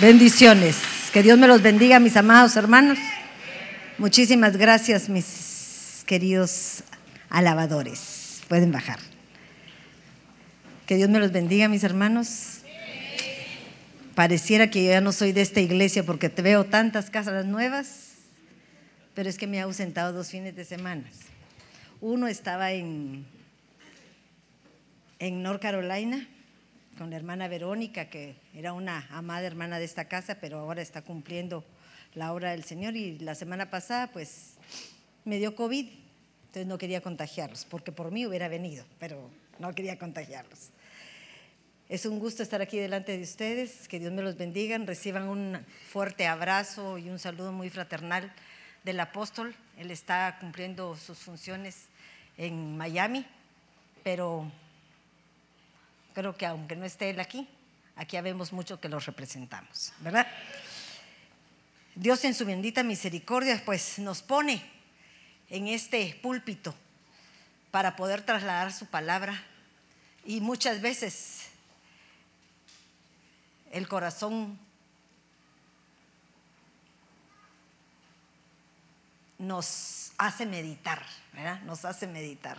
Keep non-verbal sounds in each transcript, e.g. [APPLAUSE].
Bendiciones. Que Dios me los bendiga, mis amados hermanos. Muchísimas gracias, mis queridos alabadores. Pueden bajar. Que Dios me los bendiga, mis hermanos. Pareciera que yo ya no soy de esta iglesia porque te veo tantas casas nuevas, pero es que me he ausentado dos fines de semana. Uno estaba en, en North Carolina con la hermana Verónica, que era una amada hermana de esta casa, pero ahora está cumpliendo la obra del Señor. Y la semana pasada, pues, me dio COVID, entonces no quería contagiarlos, porque por mí hubiera venido, pero no quería contagiarlos. Es un gusto estar aquí delante de ustedes, que Dios me los bendiga, reciban un fuerte abrazo y un saludo muy fraternal del apóstol. Él está cumpliendo sus funciones en Miami, pero creo que aunque no esté él aquí, aquí habemos mucho que los representamos, ¿verdad? Dios en su bendita misericordia pues nos pone en este púlpito para poder trasladar su palabra y muchas veces el corazón nos hace meditar, ¿verdad? Nos hace meditar.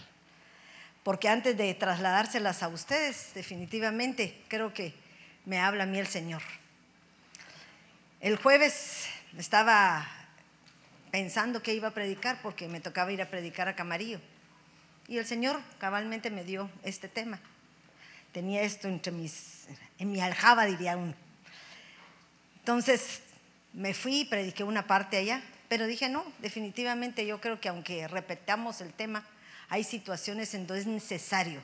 Porque antes de trasladárselas a ustedes, definitivamente creo que me habla a mí el Señor. El jueves estaba pensando que iba a predicar porque me tocaba ir a predicar a Camarillo. Y el Señor cabalmente me dio este tema. Tenía esto entre mis, en mi aljaba, diría uno. Entonces me fui y prediqué una parte allá, pero dije, no, definitivamente yo creo que aunque repetamos el tema, hay situaciones en donde es necesario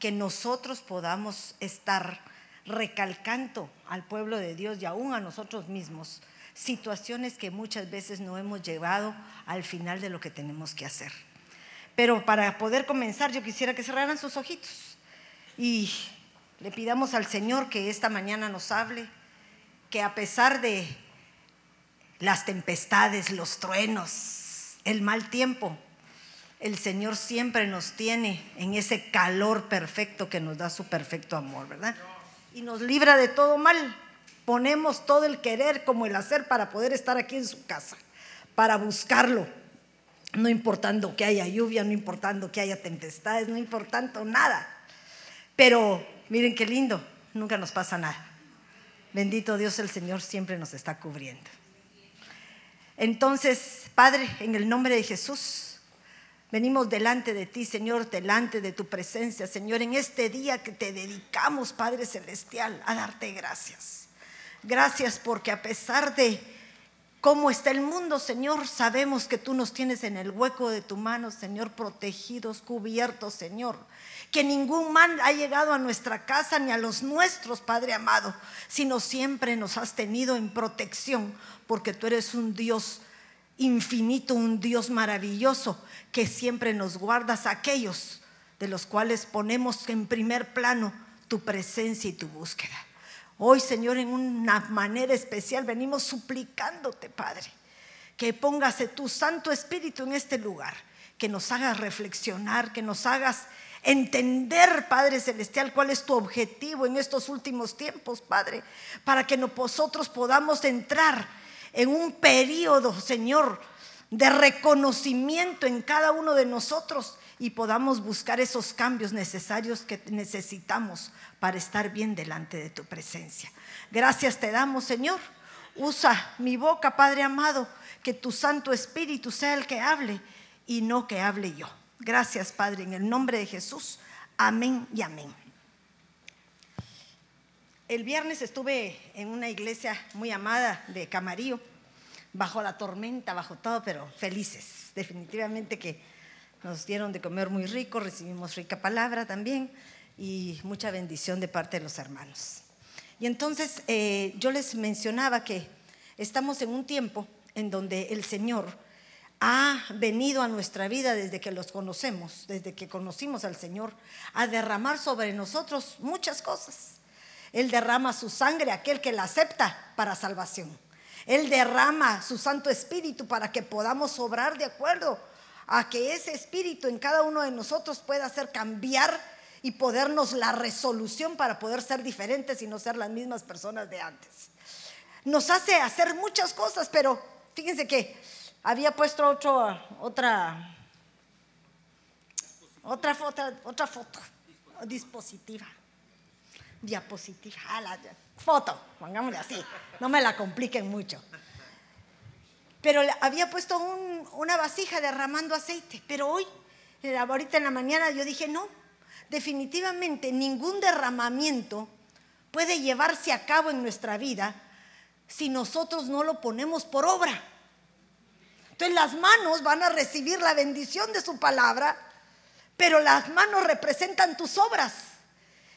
que nosotros podamos estar recalcando al pueblo de Dios y aún a nosotros mismos situaciones que muchas veces no hemos llevado al final de lo que tenemos que hacer. Pero para poder comenzar yo quisiera que cerraran sus ojitos y le pidamos al Señor que esta mañana nos hable, que a pesar de las tempestades, los truenos, el mal tiempo, el Señor siempre nos tiene en ese calor perfecto que nos da su perfecto amor, ¿verdad? Y nos libra de todo mal. Ponemos todo el querer como el hacer para poder estar aquí en su casa, para buscarlo, no importando que haya lluvia, no importando que haya tempestades, no importando nada. Pero miren qué lindo, nunca nos pasa nada. Bendito Dios, el Señor siempre nos está cubriendo. Entonces, Padre, en el nombre de Jesús, Venimos delante de ti, Señor, delante de tu presencia, Señor, en este día que te dedicamos, Padre Celestial, a darte gracias. Gracias porque a pesar de cómo está el mundo, Señor, sabemos que tú nos tienes en el hueco de tu mano, Señor, protegidos, cubiertos, Señor. Que ningún mal ha llegado a nuestra casa ni a los nuestros, Padre amado, sino siempre nos has tenido en protección, porque tú eres un Dios infinito, un Dios maravilloso que siempre nos guardas aquellos de los cuales ponemos en primer plano tu presencia y tu búsqueda. Hoy, Señor, en una manera especial venimos suplicándote, Padre, que póngase tu Santo Espíritu en este lugar, que nos hagas reflexionar, que nos hagas entender, Padre Celestial, cuál es tu objetivo en estos últimos tiempos, Padre, para que nosotros podamos entrar en un periodo, Señor, de reconocimiento en cada uno de nosotros y podamos buscar esos cambios necesarios que necesitamos para estar bien delante de tu presencia. Gracias te damos, Señor. Usa mi boca, Padre amado, que tu Santo Espíritu sea el que hable y no que hable yo. Gracias, Padre, en el nombre de Jesús. Amén y amén. El viernes estuve en una iglesia muy amada de Camarillo, bajo la tormenta, bajo todo, pero felices. Definitivamente que nos dieron de comer muy rico, recibimos rica palabra también y mucha bendición de parte de los hermanos. Y entonces eh, yo les mencionaba que estamos en un tiempo en donde el Señor ha venido a nuestra vida desde que los conocemos, desde que conocimos al Señor, a derramar sobre nosotros muchas cosas. Él derrama su sangre, aquel que la acepta, para salvación. Él derrama su Santo Espíritu para que podamos obrar de acuerdo a que ese Espíritu en cada uno de nosotros pueda hacer cambiar y podernos la resolución para poder ser diferentes y no ser las mismas personas de antes. nos hace hacer muchas cosas, pero fíjense que había puesto otro, otra, otra otra foto, dispositiva, diapositiva, foto, pongámosle así, no me la compliquen mucho. Pero había puesto una vasija derramando aceite, pero hoy, eh, ahorita en la mañana yo dije, no, definitivamente ningún derramamiento puede llevarse a cabo en nuestra vida si nosotros no lo ponemos por obra. Entonces las manos van a recibir la bendición de su palabra, pero las manos representan tus obras.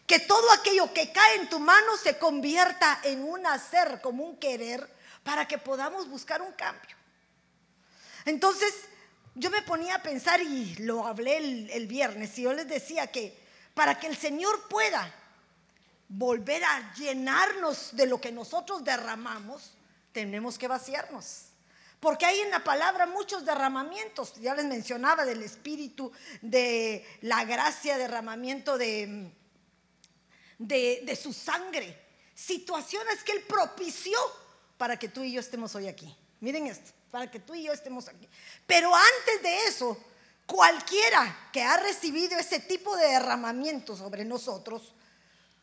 Que todo aquello que cae en tu mano se convierta en un hacer, como un querer, para que podamos buscar un cambio. Entonces, yo me ponía a pensar y lo hablé el, el viernes y yo les decía que para que el Señor pueda volver a llenarnos de lo que nosotros derramamos, tenemos que vaciarnos. Porque hay en la palabra muchos derramamientos. Ya les mencionaba del Espíritu, de la gracia, derramamiento de, de, su sangre. Situaciones que Él propició para que tú y yo estemos hoy aquí. Miren esto, para que tú y yo estemos aquí. Pero antes de eso, cualquiera que ha recibido ese tipo de derramamiento sobre nosotros,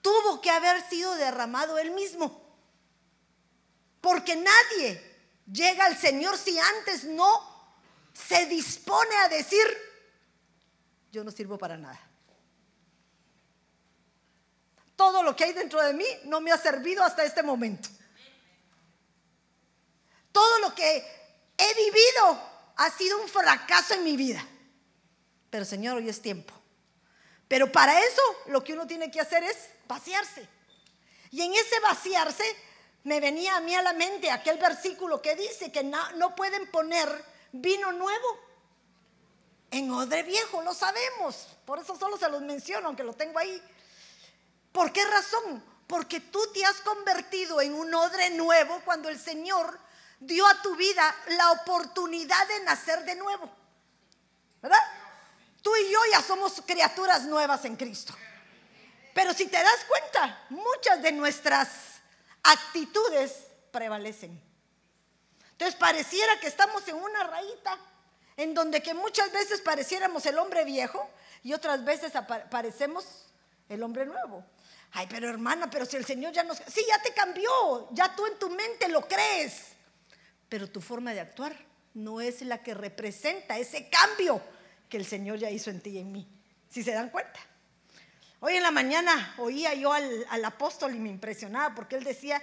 tuvo que haber sido derramado él mismo. Porque nadie llega al Señor si antes no se dispone a decir, yo no sirvo para nada. Todo lo que hay dentro de mí no me ha servido hasta este momento. Todo lo que he vivido ha sido un fracaso en mi vida. Pero Señor, hoy es tiempo. Pero para eso lo que uno tiene que hacer es vaciarse. Y en ese vaciarse me venía a mí a la mente aquel versículo que dice que no, pueden poner vino nuevo en odre viejo, lo sabemos. Por eso solo se los menciono, aunque lo tengo ahí. ¿Por qué razón? Porque tú te has convertido en un odre nuevo cuando el Señor dio a tu vida la oportunidad de nacer de nuevo. ¿Verdad? Tú y yo ya somos criaturas nuevas en Cristo. Pero si te das cuenta, muchas de nuestras actitudes prevalecen. Entonces pareciera que estamos en una rayita en donde que muchas veces pareciéramos el hombre viejo y otras veces parecemos el hombre nuevo. Ay, pero hermana, pero si el Señor ya nos... Sí, ya te cambió, ya tú en tu mente lo crees, pero tu forma de actuar no es la que representa ese cambio que el Señor ya hizo en ti y en mí. Si se dan cuenta. Hoy en la mañana oía yo al, apóstol y me impresionaba porque él decía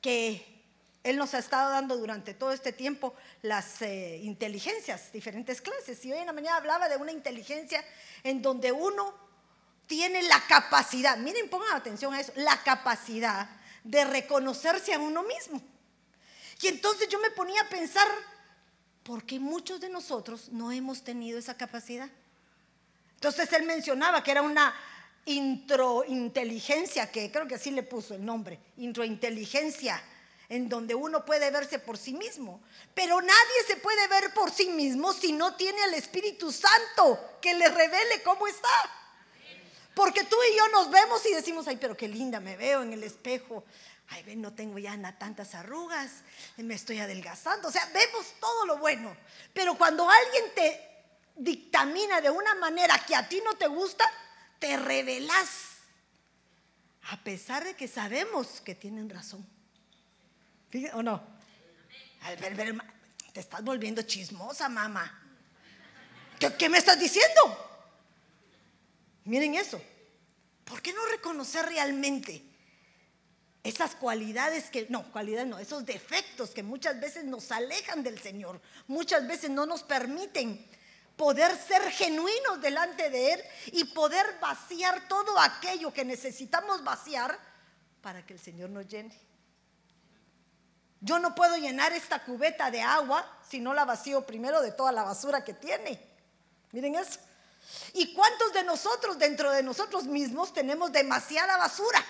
que él nos ha estado dando durante todo este tiempo las eh, inteligencias, diferentes clases. Y hoy en la mañana hablaba de una inteligencia en donde uno tiene la capacidad, miren, pongan atención a eso, la capacidad de reconocerse a uno mismo. Y entonces yo me ponía a pensar, porque muchos de nosotros no hemos tenido esa capacidad. Entonces él mencionaba que era una introinteligencia, que creo que así le puso el nombre, introinteligencia, en donde uno puede verse por sí mismo. Pero nadie se puede ver por sí mismo si no tiene al Espíritu Santo que le revele cómo está. Porque tú y yo nos vemos y decimos, ay, pero qué linda me veo en el espejo ay, ven, no tengo ya tantas arrugas, me estoy adelgazando. O sea, vemos todo lo bueno. Pero cuando alguien te dictamina de una manera que a ti no te gusta, te revelas. A pesar de que sabemos que tienen razón. ¿Fíjate o no? ver, ver, te estás volviendo chismosa, mamá. ¿Qué, ¿Qué me estás diciendo? Miren eso. ¿Por qué no reconocer realmente esas cualidades que, no, cualidades no, esos defectos que muchas veces nos alejan del Señor, muchas veces no nos permiten poder ser genuinos delante de Él y poder vaciar todo aquello que necesitamos vaciar para que el Señor nos llene. Yo no puedo llenar esta cubeta de agua si no la vacío primero de toda la basura que tiene. Miren eso. ¿Y cuántos de nosotros dentro de nosotros mismos tenemos demasiada basura?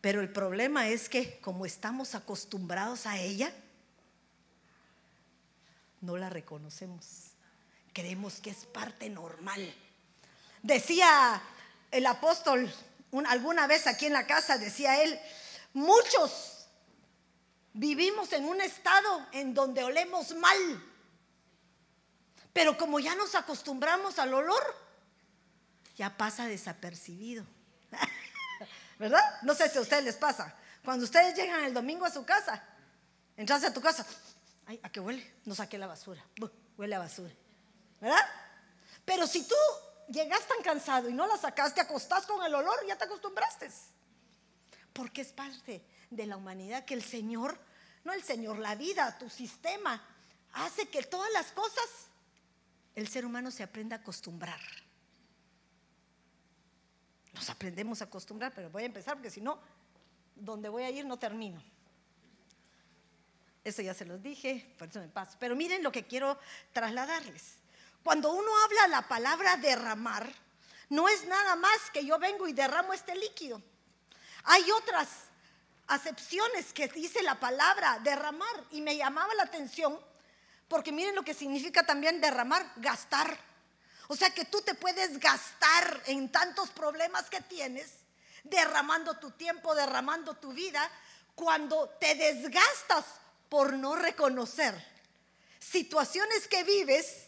Pero el problema es que como estamos acostumbrados a ella, no la reconocemos. Creemos que es parte normal. Decía el apóstol alguna vez aquí en la casa, decía él, muchos vivimos en un estado en donde olemos mal. Pero como ya nos acostumbramos al olor, ya pasa desapercibido. [LAUGHS] ¿Verdad? No sé si a ustedes les pasa. Cuando ustedes llegan el domingo a su casa, entras a tu casa, ay, ¿a qué huele? No saqué la basura. huele a basura. ¿Verdad? Pero si tú llegas tan cansado y no la sacaste, acostás con el olor, ya te acostumbraste. Porque es parte de la humanidad que el Señor, no el Señor, la vida, tu sistema, hace que todas las cosas el ser humano se aprenda a acostumbrar. Nos aprendemos a acostumbrar, pero voy a empezar porque si no, donde voy a ir no termino. Eso ya se los dije, por eso me paso. Pero miren lo que quiero trasladarles. Cuando uno habla la palabra derramar, no es nada más que yo vengo y derramo este líquido. Hay otras acepciones que dice la palabra derramar y me llamaba la atención porque miren lo que significa también derramar, gastar. O sea que tú te puedes gastar en tantos problemas que tienes, derramando tu tiempo, derramando tu vida, cuando te desgastas por no reconocer situaciones que vives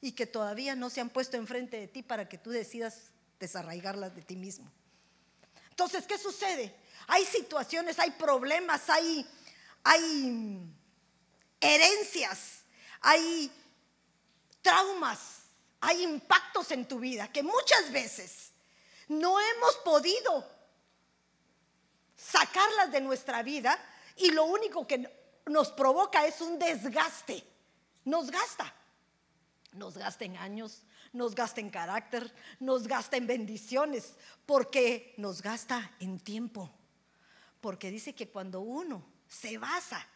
y que todavía no se han puesto enfrente de ti para que tú decidas desarraigarlas de ti mismo. Entonces, ¿qué sucede? Hay situaciones, hay problemas, hay, hay herencias hay traumas, hay impactos en tu vida que muchas veces no hemos podido sacarlas de nuestra vida y lo único que nos provoca es un desgaste. Nos gasta. Nos gasta en años, nos gasta en carácter, nos gasta en bendiciones, porque nos gasta en tiempo. Porque dice que cuando uno se basa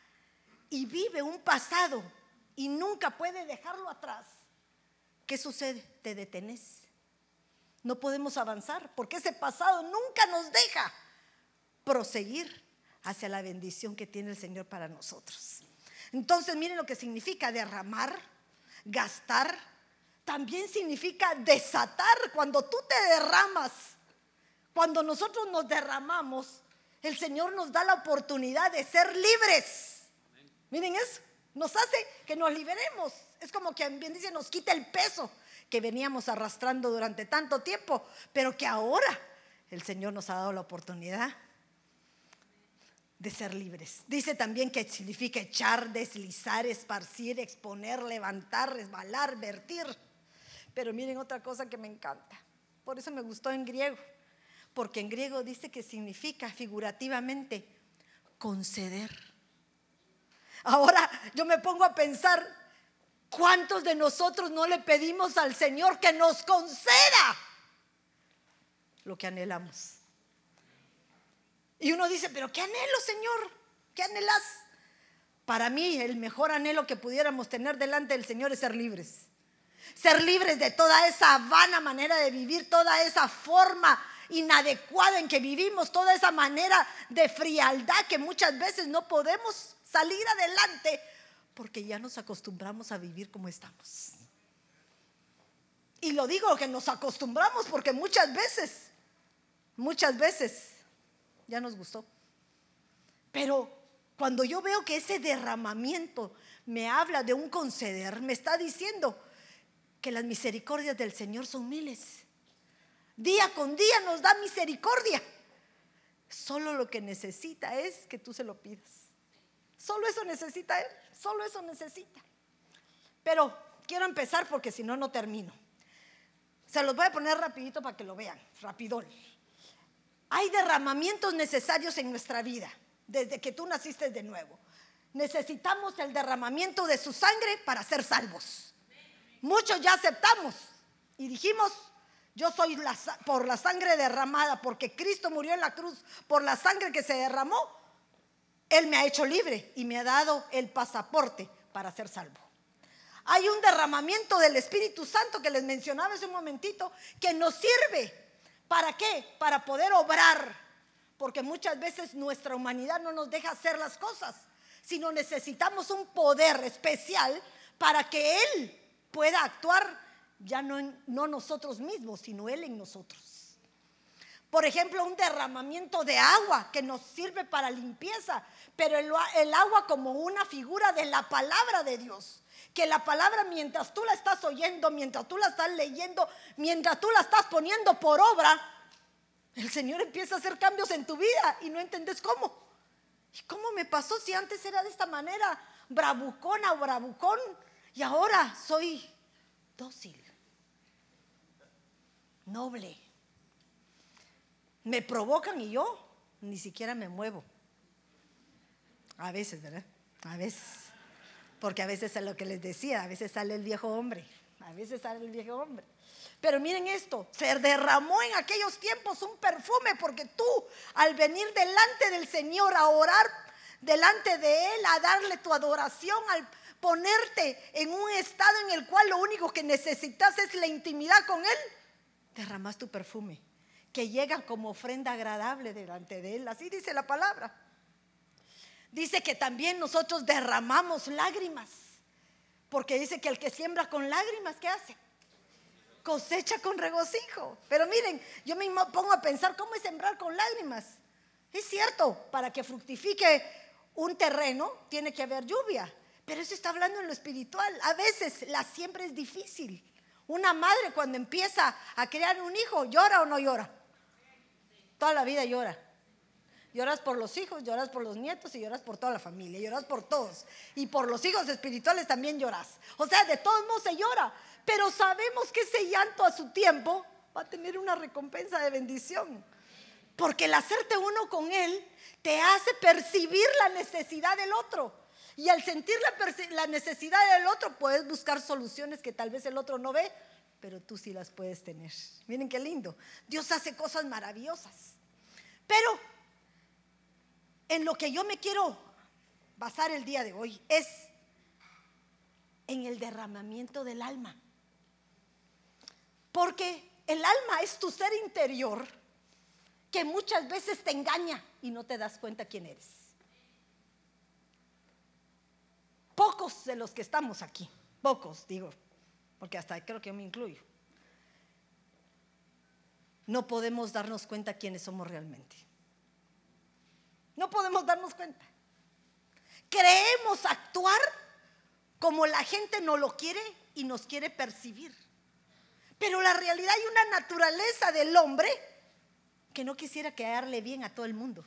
y vive un pasado y nunca puede dejarlo atrás, ¿qué sucede? Te detenes. No podemos avanzar porque ese pasado nunca nos deja proseguir hacia la bendición que tiene el Señor para nosotros. Entonces, miren lo que significa derramar, gastar, también significa desatar. Cuando tú te derramas, cuando nosotros nos derramamos, el Señor nos da la oportunidad de ser libres. Miren eso nos hace que nos liberemos. Es como que bien dice, nos quita el peso que veníamos arrastrando durante tanto tiempo, pero que ahora el Señor nos ha dado la oportunidad de ser libres. Dice también que significa echar, deslizar, esparcir, exponer, levantar, resbalar, vertir. Pero miren otra cosa que me encanta. Por eso me gustó en griego. Porque en griego dice que significa figurativamente conceder. Ahora yo me pongo a pensar, ¿cuántos de nosotros no le pedimos al Señor que nos conceda lo que anhelamos? Y uno dice, pero ¿qué anhelo, Señor? ¿Qué anhelas? Para mí el mejor anhelo que pudiéramos tener delante del Señor es ser libres. Ser libres de toda esa vana manera de vivir, toda esa forma inadecuada en que vivimos, toda esa manera de frialdad que muchas veces no podemos salir adelante porque ya nos acostumbramos a vivir como estamos. Y lo digo que nos acostumbramos porque muchas veces, muchas veces ya nos gustó. Pero cuando yo veo que ese derramamiento me habla de un conceder, me está diciendo que las misericordias del Señor son miles. Día con día nos da misericordia. Solo lo que necesita es que tú se lo pidas. Solo eso necesita Él, solo eso necesita. Pero quiero empezar porque si no, no termino. Se los voy a poner rapidito para que lo vean, rapidón. Hay derramamientos necesarios en nuestra vida desde que tú naciste de nuevo. Necesitamos el derramamiento de su sangre para ser salvos. Muchos ya aceptamos y dijimos, yo soy por la sangre derramada, porque Cristo murió en la cruz, por la sangre que se derramó, él me ha hecho libre y me ha dado el pasaporte para ser salvo. Hay un derramamiento del Espíritu Santo que les mencionaba hace un momentito que nos sirve. ¿Para qué? Para poder obrar. Porque muchas veces nuestra humanidad no nos deja hacer las cosas, sino necesitamos un poder especial para que Él pueda actuar ya no, no nosotros mismos, sino Él en nosotros. Por ejemplo, un derramamiento de agua que nos sirve para limpieza, pero el, agua como una figura de la palabra de Dios que la palabra mientras tú la estás oyendo, mientras tú la estás leyendo, mientras tú la estás poniendo por obra, el Señor empieza a hacer cambios en tu vida y no entiendes cómo. ¿Y cómo me pasó si antes era de esta manera, bravucona o bravucón, y ahora soy dócil, noble? Me provocan y yo ni siquiera me muevo. A veces, ¿verdad? A veces. Porque a veces es lo que les decía, a veces sale el viejo hombre, a veces sale el viejo hombre. Pero miren esto, se derramó en aquellos tiempos un perfume porque tú al venir delante del Señor a orar delante de Él, a darle tu adoración, al ponerte en un estado en el cual lo único que necesitas es la intimidad con Él, derramas tu perfume, que llega como ofrenda agradable delante de Él. Así dice la palabra dice que también nosotros derramamos lágrimas. Porque dice que el que siembra con lágrimas, ¿qué hace? Cosecha con regocijo. Pero miren, yo me pongo a pensar, ¿cómo es sembrar con lágrimas? Es cierto, para que fructifique un terreno tiene que haber lluvia. Pero eso está hablando en lo espiritual. A veces la siembra es difícil. Una madre cuando empieza a crear un hijo, ¿llora o no llora? Toda la vida llora. Lloras por los hijos, lloras por los nietos y lloras por toda la familia, lloras por todos. Y por los hijos espirituales también lloras. O sea, de todos modos se llora. Pero sabemos que ese llanto a su tiempo va a tener una recompensa de bendición. Porque el hacerte uno con Él te hace percibir la necesidad del otro. Y al sentir la, la, necesidad del otro, puedes buscar soluciones que tal vez el otro no ve, pero tú sí las puedes tener. Miren qué lindo. Dios hace cosas maravillosas. Pero en lo que yo me quiero basar el día de hoy es en el derramamiento del alma. Porque el alma es tu ser interior que muchas veces te engaña y no te das cuenta quién eres. Pocos de los que estamos aquí, pocos digo, porque hasta creo que yo me incluyo, no podemos darnos cuenta quiénes somos realmente. No podemos darnos cuenta. Creemos actuar como la gente no lo quiere y nos quiere percibir. Pero la realidad hay una naturaleza del hombre que no quisiera quedarle bien a todo el mundo.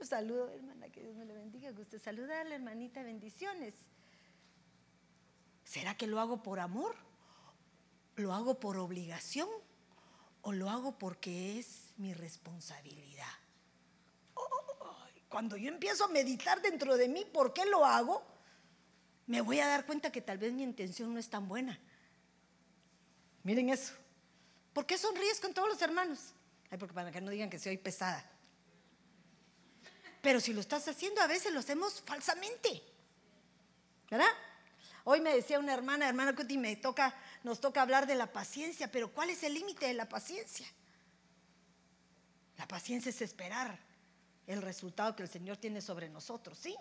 Un saludo, hermana, que Dios me le bendiga. Gusto saludarle, hermanita, bendiciones. ¿Será que lo hago por amor? ¿Lo hago por obligación? ¿O lo hago porque es mi responsabilidad. cuando yo empiezo a meditar dentro de mí, ¿por qué lo hago? Me voy a dar cuenta que tal vez mi intención no es tan buena. Miren eso. ¿Por qué sonríes con todos los hermanos? Ay, porque para que no digan que soy pesada. Pero si lo estás haciendo, a veces lo hacemos falsamente. ¿Verdad? Hoy me decía una hermana, hermana Cuti, me toca, nos toca hablar de la paciencia, pero ¿cuál es el límite de la paciencia? La paciencia es esperar el resultado que el Señor tiene sobre nosotros, sí.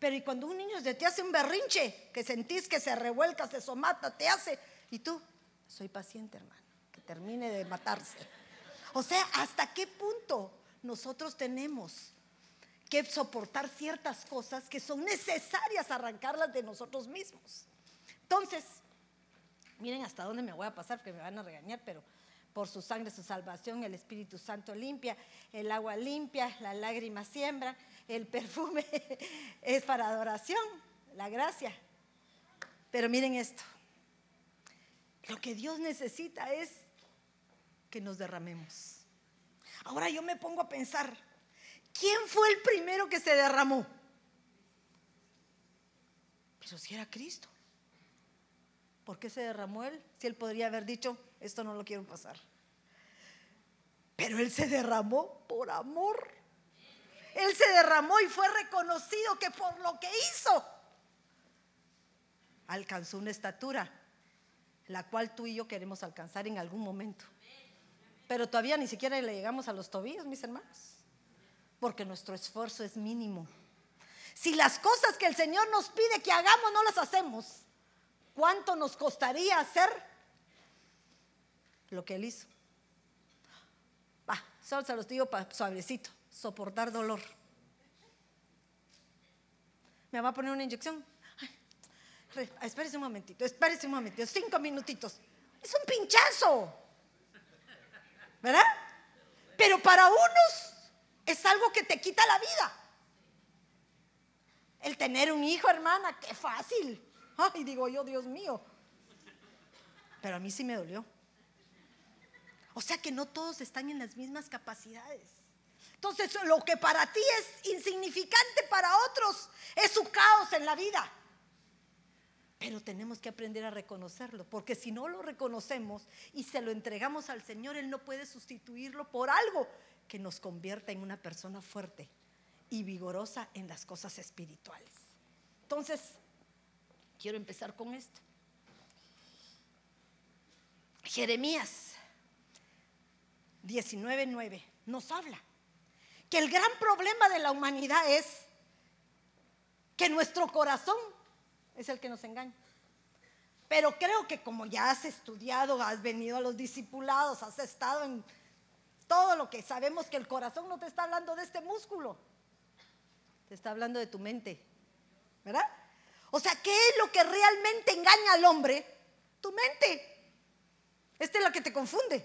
Pero y cuando un niño te hace un berrinche, que sentís que se revuelca, se somata, te hace, y tú, soy paciente, hermano, que termine de matarse. O sea, ¿hasta qué punto nosotros tenemos que soportar ciertas cosas que son necesarias arrancarlas de nosotros mismos? Entonces, miren hasta dónde me voy a pasar, porque me van a regañar, pero por su sangre, su salvación, el Espíritu Santo limpia, el agua limpia, la lágrima siembra, el perfume [LAUGHS] es para adoración, la gracia. Pero miren esto, lo que Dios necesita es que nos derramemos. Ahora yo me pongo a pensar, ¿quién fue el primero que se derramó? Pero si era Cristo. ¿Por qué se derramó él? Si él podría haber dicho, esto no lo quiero pasar. Pero él se derramó por amor. Él se derramó y fue reconocido que por lo que hizo alcanzó una estatura, la cual tú y yo queremos alcanzar en algún momento. Pero todavía ni siquiera le llegamos a los tobillos, mis hermanos, porque nuestro esfuerzo es mínimo. Si las cosas que el Señor nos pide que hagamos no las hacemos, ¿cuánto nos costaría hacer lo que Él hizo. Solo se los digo para suavecito, soportar dolor. ¿Me va a poner una inyección? espérese un momentito, espérese un momentito, cinco minutitos. Es un pinchazo. ¿Verdad? Pero para unos es algo que te quita la vida. El tener un hijo, hermana, qué fácil. Ay, digo yo, Dios mío. Pero a mí sí me dolió. O sea que no todos están en las mismas capacidades. Entonces, lo que para ti es insignificante, para otros es su caos en la vida. Pero tenemos que aprender a reconocerlo, porque si no lo reconocemos y se lo entregamos al Señor, Él no puede sustituirlo por algo que nos convierta en una persona fuerte y vigorosa en las cosas espirituales. Entonces, quiero empezar con esto. Jeremías 19:9 nos habla que el gran problema de la humanidad es que nuestro corazón es el que nos engaña. Pero creo que como ya has estudiado, has venido a los discipulados, has estado en todo lo que sabemos que el corazón no te está hablando de este músculo, te está hablando de tu mente, ¿verdad? O sea, ¿qué es lo que realmente engaña al hombre? Tu mente. Esta es la que te confunde.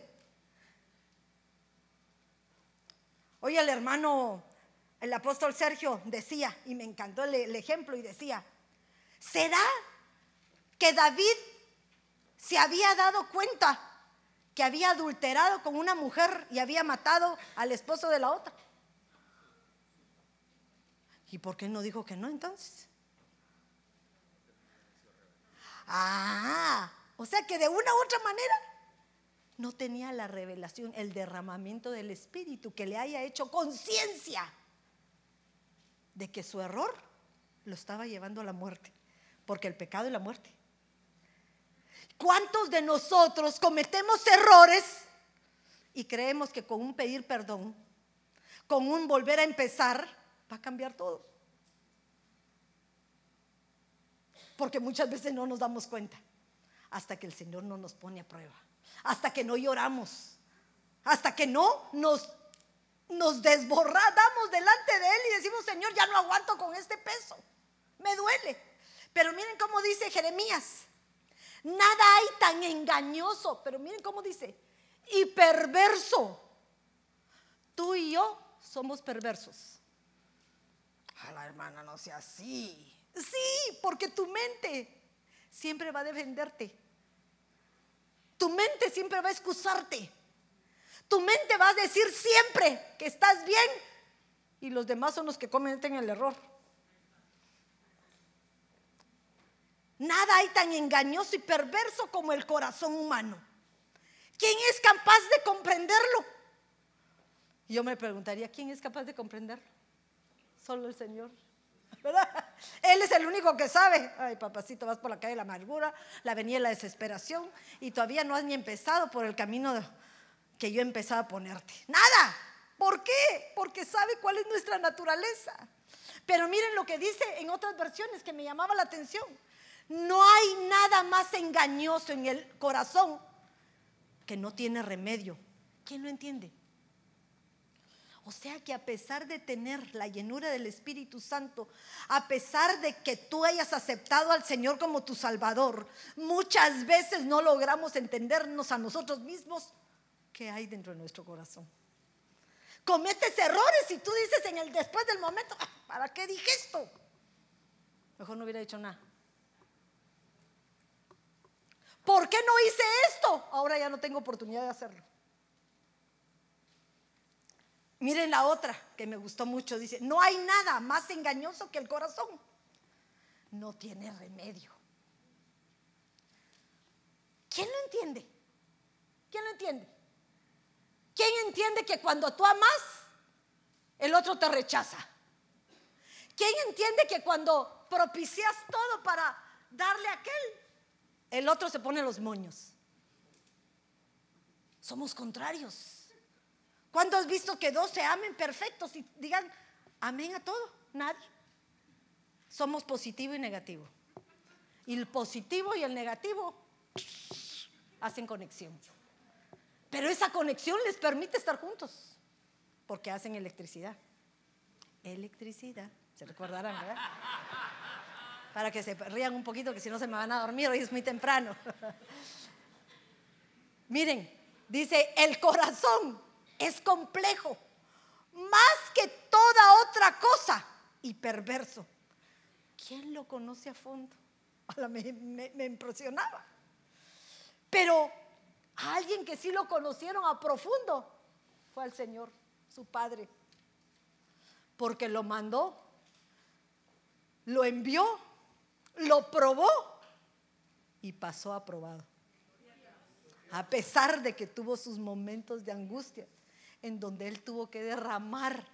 Hoy el hermano, el apóstol Sergio decía, y me encantó el, ejemplo, y decía, ¿será que David se había dado cuenta que había adulterado con una mujer y había matado al esposo de la otra? ¿Y por qué no dijo que no entonces? Ah, o sea que de una u otra manera no tenía la revelación, el derramamiento del Espíritu que le haya hecho conciencia de que su error lo estaba llevando a la muerte, porque el pecado es la muerte. ¿Cuántos de nosotros cometemos errores y creemos que con un pedir perdón, con un volver a empezar, va a cambiar todo? Porque muchas veces no nos damos cuenta hasta que el Señor no nos pone a prueba hasta que no lloramos, hasta que no nos, nos desborradamos delante de Él y decimos, Señor, ya no aguanto con este peso, me duele. Pero miren cómo dice Jeremías, nada hay tan engañoso, pero miren cómo dice, y perverso. Tú y yo somos perversos. A la hermana no sea así. Sí, porque tu mente siempre va a defenderte. Tu mente siempre va a excusarte. Tu mente va a decir siempre que estás bien y los demás son los que cometen el error. Nada hay tan engañoso y perverso como el corazón humano. ¿Quién es capaz de comprenderlo? Yo me preguntaría, ¿quién es capaz de comprenderlo? Solo el Señor. Él es el único que sabe. Ay, papacito, vas por la calle de la amargura, la de la desesperación y todavía no has ni empezado por el camino que yo he a ponerte. Nada. ¿Por qué? Porque sabe cuál es nuestra naturaleza. Pero miren lo que dice en otras versiones que me llamaba la atención. No hay nada más engañoso en el corazón que no tiene remedio. ¿Quién lo entiende? O sea que a pesar de tener la llenura del Espíritu Santo, a pesar de que tú hayas aceptado al Señor como tu Salvador, muchas veces no logramos entendernos a nosotros mismos qué hay dentro de nuestro corazón. Cometes errores y tú dices en el después del momento, ah, ¿para qué dije esto? Mejor no hubiera dicho nada. ¿Por qué no hice esto? Ahora ya no tengo oportunidad de hacerlo. Miren la otra que me gustó mucho. Dice, no hay nada más engañoso que el corazón. No tiene remedio. ¿Quién lo entiende? ¿Quién lo entiende? ¿Quién entiende que cuando tú amas, el otro te rechaza? ¿Quién entiende que cuando propicias todo para darle a aquel, el otro se pone los moños? Somos contrarios. ¿Cuándo has visto que dos se amen perfectos y digan amén a todo? Nadie. Somos positivo y negativo. Y el positivo y el negativo hacen conexión. Pero esa conexión les permite estar juntos. porque hacen electricidad. Electricidad, se recordarán, ¿verdad? Para que se rían un poquito, que si no se me van a dormir, hoy es muy temprano. [LAUGHS] Miren, dice, el corazón es complejo, más que toda otra cosa, y perverso. ¿Quién lo conoce a fondo? [LAUGHS] Me, me impresionaba. Pero a alguien que sí lo conocieron a profundo fue al Señor, su Padre. Porque lo mandó, lo envió, lo probó y pasó aprobado. A pesar de que tuvo sus momentos de angustia, en donde él tuvo que derramar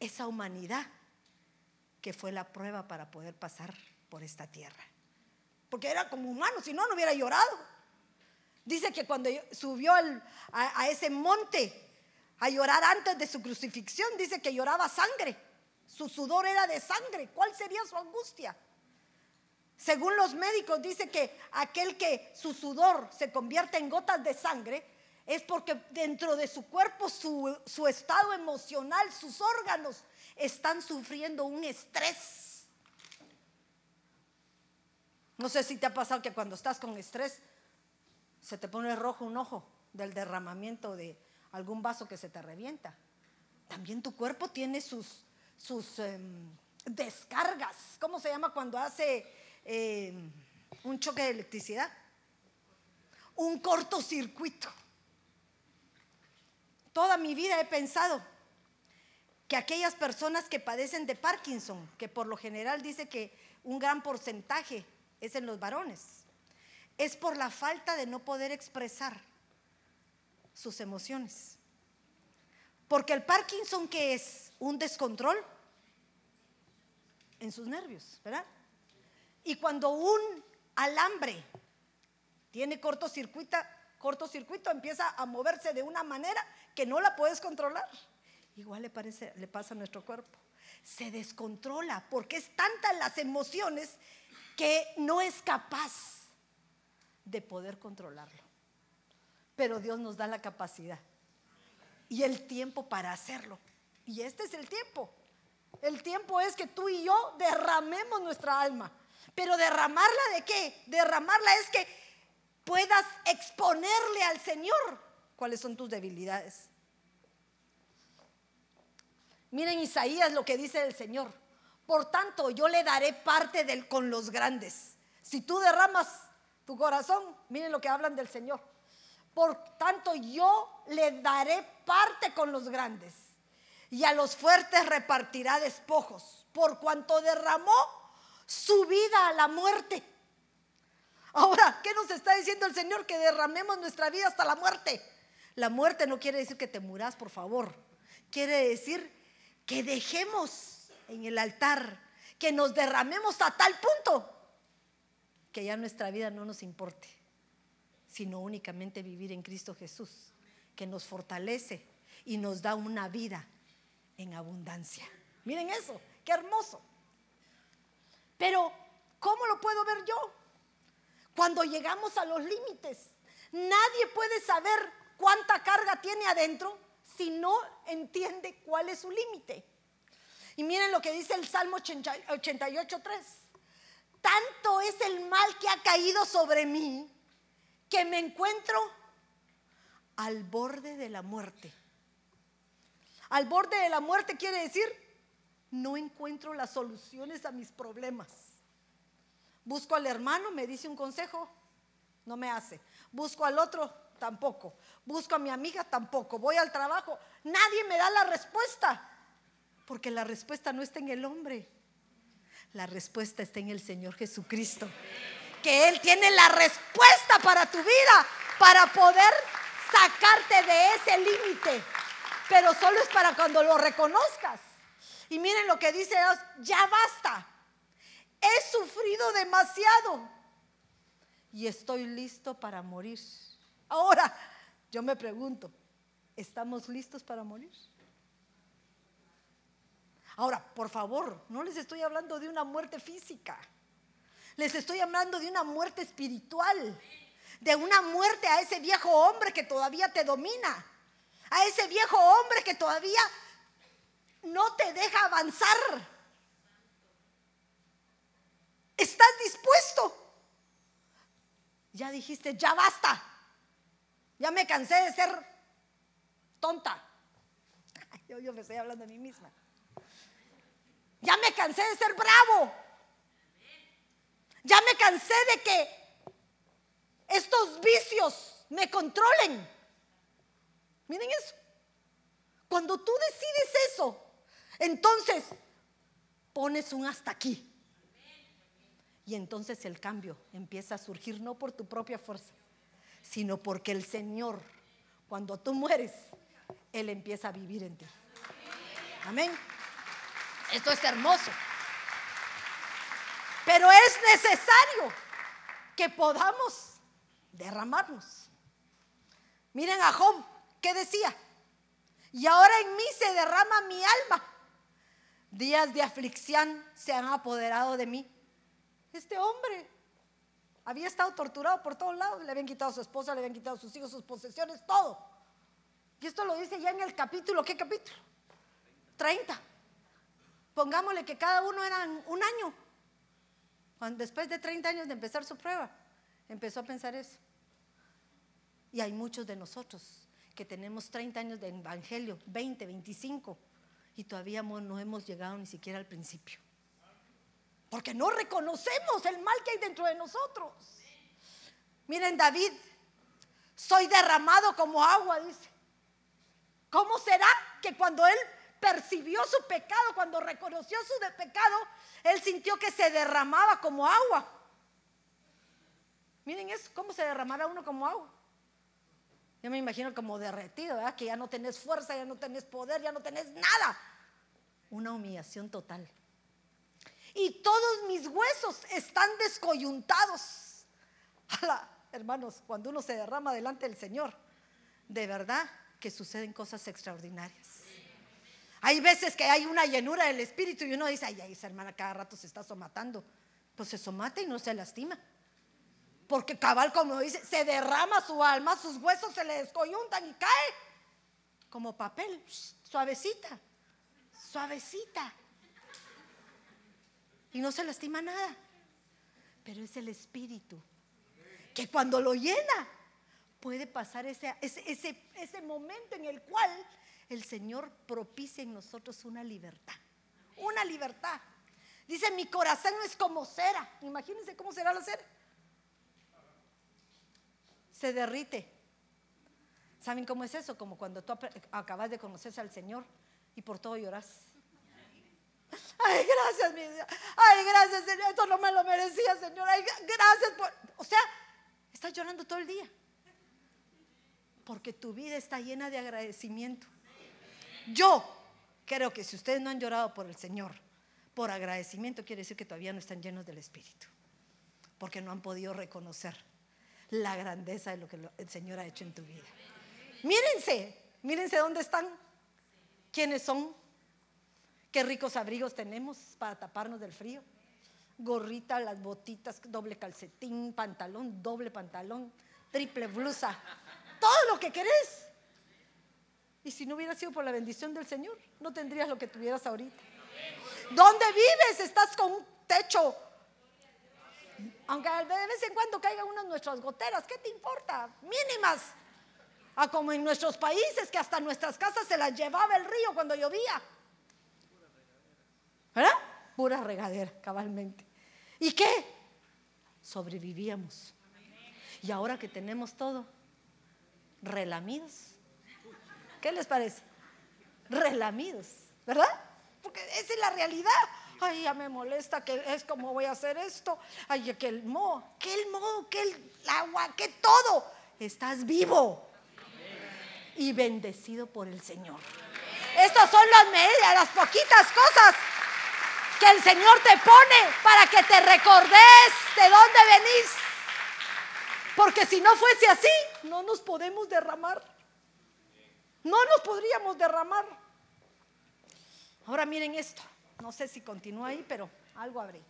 esa humanidad que fue la prueba para poder pasar por esta tierra. Porque era como humano, si no, no hubiera llorado. Dice que cuando subió a, ese monte a llorar antes de su crucifixión, dice que lloraba sangre. Su sudor era de sangre. ¿Cuál sería su angustia? Según los médicos, dice que aquel que su sudor se convierte en gotas de sangre es porque dentro de su cuerpo, su, estado emocional, sus órganos están sufriendo un estrés. No sé si te ha pasado que cuando estás con estrés se te pone rojo un ojo del derramamiento de algún vaso que se te revienta. También tu cuerpo tiene sus, sus em, descargas. ¿Cómo se llama cuando hace em, un choque de electricidad? Un cortocircuito. Toda mi vida he pensado que aquellas personas que padecen de Parkinson, que por lo general dice que un gran porcentaje es en los varones, es por la falta de no poder expresar sus emociones. Porque el Parkinson, que es un descontrol en sus nervios, ¿verdad? Y cuando un alambre tiene cortocircuito, cortocircuito empieza a moverse de una manera que no la puedes controlar. Igual le, parece, le pasa a nuestro cuerpo. Se descontrola porque es tantas las emociones que no es capaz de poder controlarlo. Pero Dios nos da la capacidad y el tiempo para hacerlo. Y este es el tiempo. El tiempo es que tú y yo derramemos nuestra alma. Pero derramarla de qué? Derramarla es que puedas exponerle al Señor cuáles son tus debilidades. Miren Isaías lo que dice el Señor. Por tanto, yo le daré parte del, con los grandes. Si tú derramas tu corazón, miren lo que hablan del Señor. Por tanto, yo le daré parte con los grandes y a los fuertes repartirá despojos, por cuanto derramó su vida a la muerte. Ahora, ¿qué nos está diciendo el Señor? Que derramemos nuestra vida hasta la muerte. La muerte no quiere decir que te muras, por favor. Quiere decir que dejemos en el altar, que nos derramemos a tal punto que ya nuestra vida no nos importe, sino únicamente vivir en Cristo Jesús, que nos fortalece y nos da una vida en abundancia. Miren eso, qué hermoso. Pero, ¿cómo lo puedo ver yo? Cuando llegamos a los límites, nadie puede saber cuánta carga tiene adentro si no entiende cuál es su límite. Y miren lo que dice el Salmo 88.3 tanto es el mal que ha caído sobre mí que me encuentro al borde de la muerte. Al borde de la muerte quiere decir, no encuentro las soluciones a mis problemas. Busco al hermano, me dice un consejo, no me hace. Busco al otro, tampoco. Busco a mi amiga, tampoco. Voy al trabajo, nadie me da la respuesta, porque la respuesta no está en el hombre, la respuesta está en el Señor Jesucristo. Que Él tiene la respuesta para tu vida, para poder sacarte de ese límite. Pero solo es para cuando lo reconozcas. Y miren lo que dice Dios, ya basta. He sufrido demasiado y estoy listo para morir. Ahora, yo me pregunto, ¿estamos listos para morir? Ahora, por favor, no les estoy hablando de una muerte física. Les estoy hablando de una muerte espiritual. De una muerte a ese viejo hombre que todavía te domina. a ese viejo hombre que todavía no te deja avanzar. ¿Estás dispuesto? Ya dijiste, ya basta. Ya me cansé de ser tonta. [LAUGHS] Yo, me estoy hablando a mí misma. Ya me cansé de ser bravo. Ya me cansé de que estos vicios me controlen. Miren eso. Cuando tú decides eso, entonces pones un hasta aquí. Y entonces el cambio empieza a surgir no por tu propia fuerza, sino porque el Señor, cuando tú mueres, Él empieza a vivir en ti. Amén. Esto es hermoso. Pero es necesario que podamos derramarnos. Miren a Job, ¿qué decía? Y ahora en mí se derrama mi alma. Días de aflicción se han apoderado de mí. Este hombre había estado torturado por todos lados. Le habían quitado a su esposa, le habían quitado a sus hijos, sus posesiones, todo. Y esto lo dice ya en el capítulo, ¿qué capítulo? 30. Pongámosle que cada uno era un año. Cuando, después de 30 años de empezar su prueba, empezó a pensar eso. Y hay muchos de nosotros que tenemos 30 años de evangelio, 20, 25, y todavía no hemos llegado ni siquiera al principio. Porque no reconocemos el mal que hay dentro de nosotros. Miren, David, soy derramado como agua, dice. ¿Cómo será que cuando él percibió su pecado, cuando reconoció su pecado, él sintió que se derramaba como agua? Miren eso, cómo se derramara uno como agua. Yo me imagino como derretido, ¿verdad? que ya no tenés fuerza, ya no tenés poder, ya no tenés nada. Una humillación total. Y todos mis huesos están descoyuntados. hermanos, cuando uno se derrama delante del Señor, de verdad que suceden cosas extraordinarias. Hay veces que hay una llenura del espíritu y uno dice, ay, ay, esa hermana cada rato se está somatando. Pues se somata y no se lastima. Porque cabal, como dice, se derrama su alma, sus huesos se le descoyuntan y cae como papel, suavecita, suavecita. Y no se lastima nada. Pero es el espíritu que cuando lo llena puede pasar ese, ese, ese, momento en el cual el Señor propicia en nosotros una libertad. Una libertad. Dice, mi corazón es como cera. Imagínense cómo será la cera se derrite. ¿Saben cómo es eso? Como cuando tú acabas de conocerse al Señor y por todo lloras. [LAUGHS] Ay, gracias, mi Dios. Ay, gracias, Señor. Esto no me lo merecía, Señor. Ay, gracias por. O sea, estás llorando todo el día. Porque tu vida está llena de agradecimiento. Yo creo que si ustedes no han llorado por el Señor, por agradecimiento, quiere decir que todavía no están llenos del Espíritu. Porque no han podido reconocer la grandeza de lo que el Señor ha hecho en tu vida. Mírense, mírense dónde están, quiénes son, qué ricos abrigos tenemos para taparnos del frío. Gorrita, las botitas, doble calcetín, pantalón, doble pantalón, triple blusa, todo lo que querés. Y si no hubiera sido por la bendición del Señor, no tendrías lo que tuvieras ahorita. ¿Dónde vives? Estás con un techo aunque de vez en cuando caigan unas nuestras goteras, ¿qué te importa? Mínimas. A como en nuestros países que hasta nuestras casas se las llevaba el río cuando llovía. ¿Verdad? Pura regadera, cabalmente. ¿Y qué? Sobrevivíamos. Y ahora que tenemos todo, relamidos. ¿Qué les parece? Relamidos, ¿verdad? Porque esa es la realidad ay, ya me molesta, que es como voy a hacer esto, ay, que el mo, que el mo, que el agua, que todo. Estás vivo y bendecido por el Señor. Estas son las medidas, las poquitas cosas que el Señor te pone para que te recordes de dónde venís. Porque si no fuese así, no nos podemos derramar. No nos podríamos derramar. Ahora miren esto. No sé si continúa ahí, pero algo habré.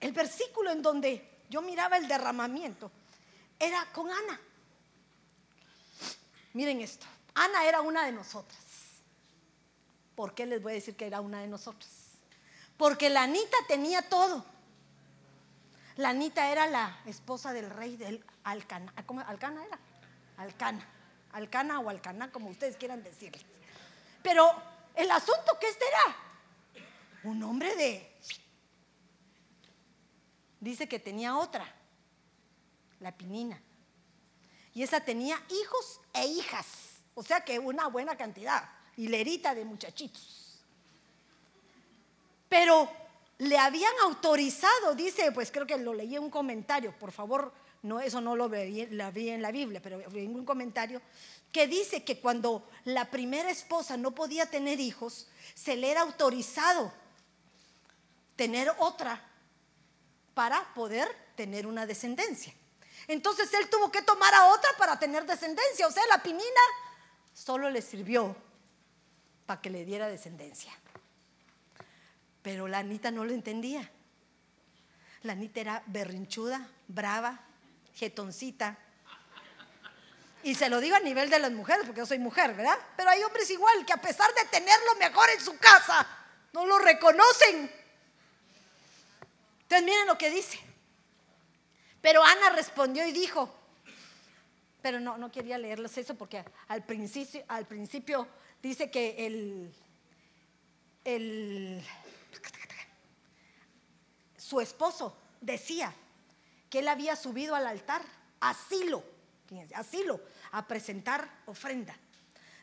El versículo en donde yo miraba el derramamiento era con Ana. miren esto. Ana era una de nosotras. ¿Por qué les voy a decir que era una de nosotras? Porque la Anita tenía todo. La Anita era la esposa del rey del Alcana. ¿Cómo Alcana era? Alcana. Alcana o Alcana, como ustedes quieran decirle. Pero el asunto que este era un hombre de... Dice que tenía otra, la pinina. Y esa tenía hijos e hijas. O sea que una buena cantidad. Hilerita de muchachitos. Pero le habían autorizado, dice, pues creo que lo leí en un comentario, por favor, no, eso no lo vi, la vi en la Biblia, pero en un comentario, que dice que cuando la primera esposa no podía tener hijos, se le era autorizado tener otra para poder tener una descendencia. Entonces él tuvo que tomar a otra para tener descendencia. O sea, la pinina solo le sirvió para que le diera descendencia. Pero la Anita no lo entendía. La Anita era berrinchuda, brava, jetoncita. Y se lo digo a nivel de las mujeres, porque yo soy mujer, ¿verdad? Pero hay hombres igual que a pesar de tenerlo mejor en su casa, no lo reconocen. Entonces miren lo que dice. Pero Ana respondió y dijo, pero no, no quería leerles eso porque al principio, al principio dice que el, el, su esposo decía que él había subido al altar, asilo, asilo, a presentar ofrenda.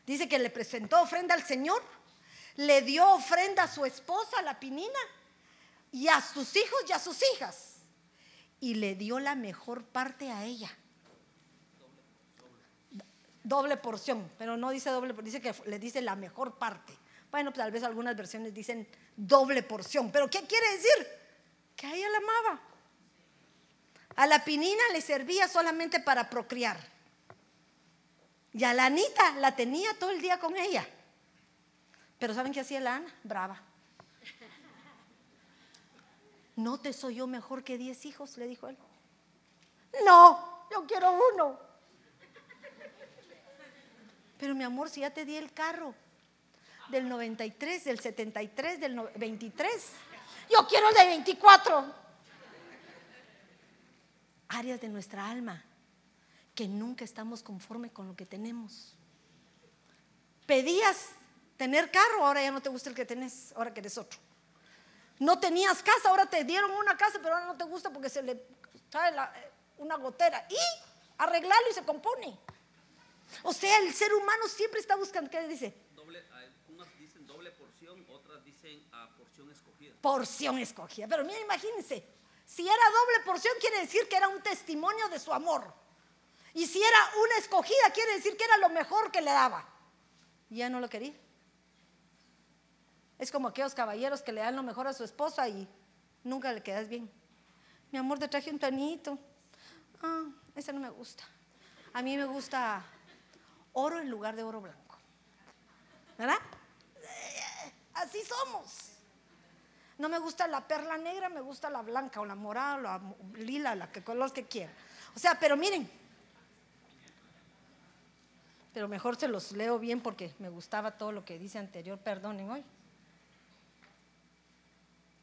Dice que le presentó ofrenda al Señor, le dio ofrenda a su esposa, la pinina, y a sus hijos y a sus hijas y le dio la mejor parte a ella. Doble porción, pero no dice doble, dice que le dice la mejor parte. Bueno, tal vez algunas versiones dicen doble porción, pero ¿qué quiere decir? Que a ella la amaba. A la pinina le servía solamente para procrear. Y a la Anita la tenía todo el día con ella. Pero ¿saben qué hacía la Ana? Brava. ¿No te soy yo mejor que diez hijos? Le dijo él. No, yo quiero uno. Pero mi amor, si ya te di el carro del 93, del 73, del 23, yo quiero el de 24. Áreas de nuestra alma que nunca estamos conforme con lo que tenemos. Pedías tener carro, ahora ya no te gusta el que tenés, ahora que eres otro. No tenías casa, ahora te dieron una casa, pero ahora no te gusta porque se le trae una gotera. Y arreglarlo y se compone. O sea, el ser humano siempre está buscando, ¿qué dice? Doble, unas dicen doble porción, otras dicen a ah, porción escogida. Porción escogida. Pero mira, imagínense, si era doble porción quiere decir que era un testimonio de su amor. Y si era una escogida quiere decir que era lo mejor que le daba. Y ya no lo quería. Es como aquellos caballeros que le dan lo mejor a su esposa y nunca le quedas bien. Mi amor, te traje un tonito. Ah, ese no me gusta. A mí me gusta oro en lugar de oro blanco. ¿Verdad? Así somos. No me gusta la perla negra, me gusta la blanca o la morada o la lila, la que color que quieran. O sea, pero miren, pero mejor se los leo bien porque me gustaba todo lo que dice anterior, perdonen hoy.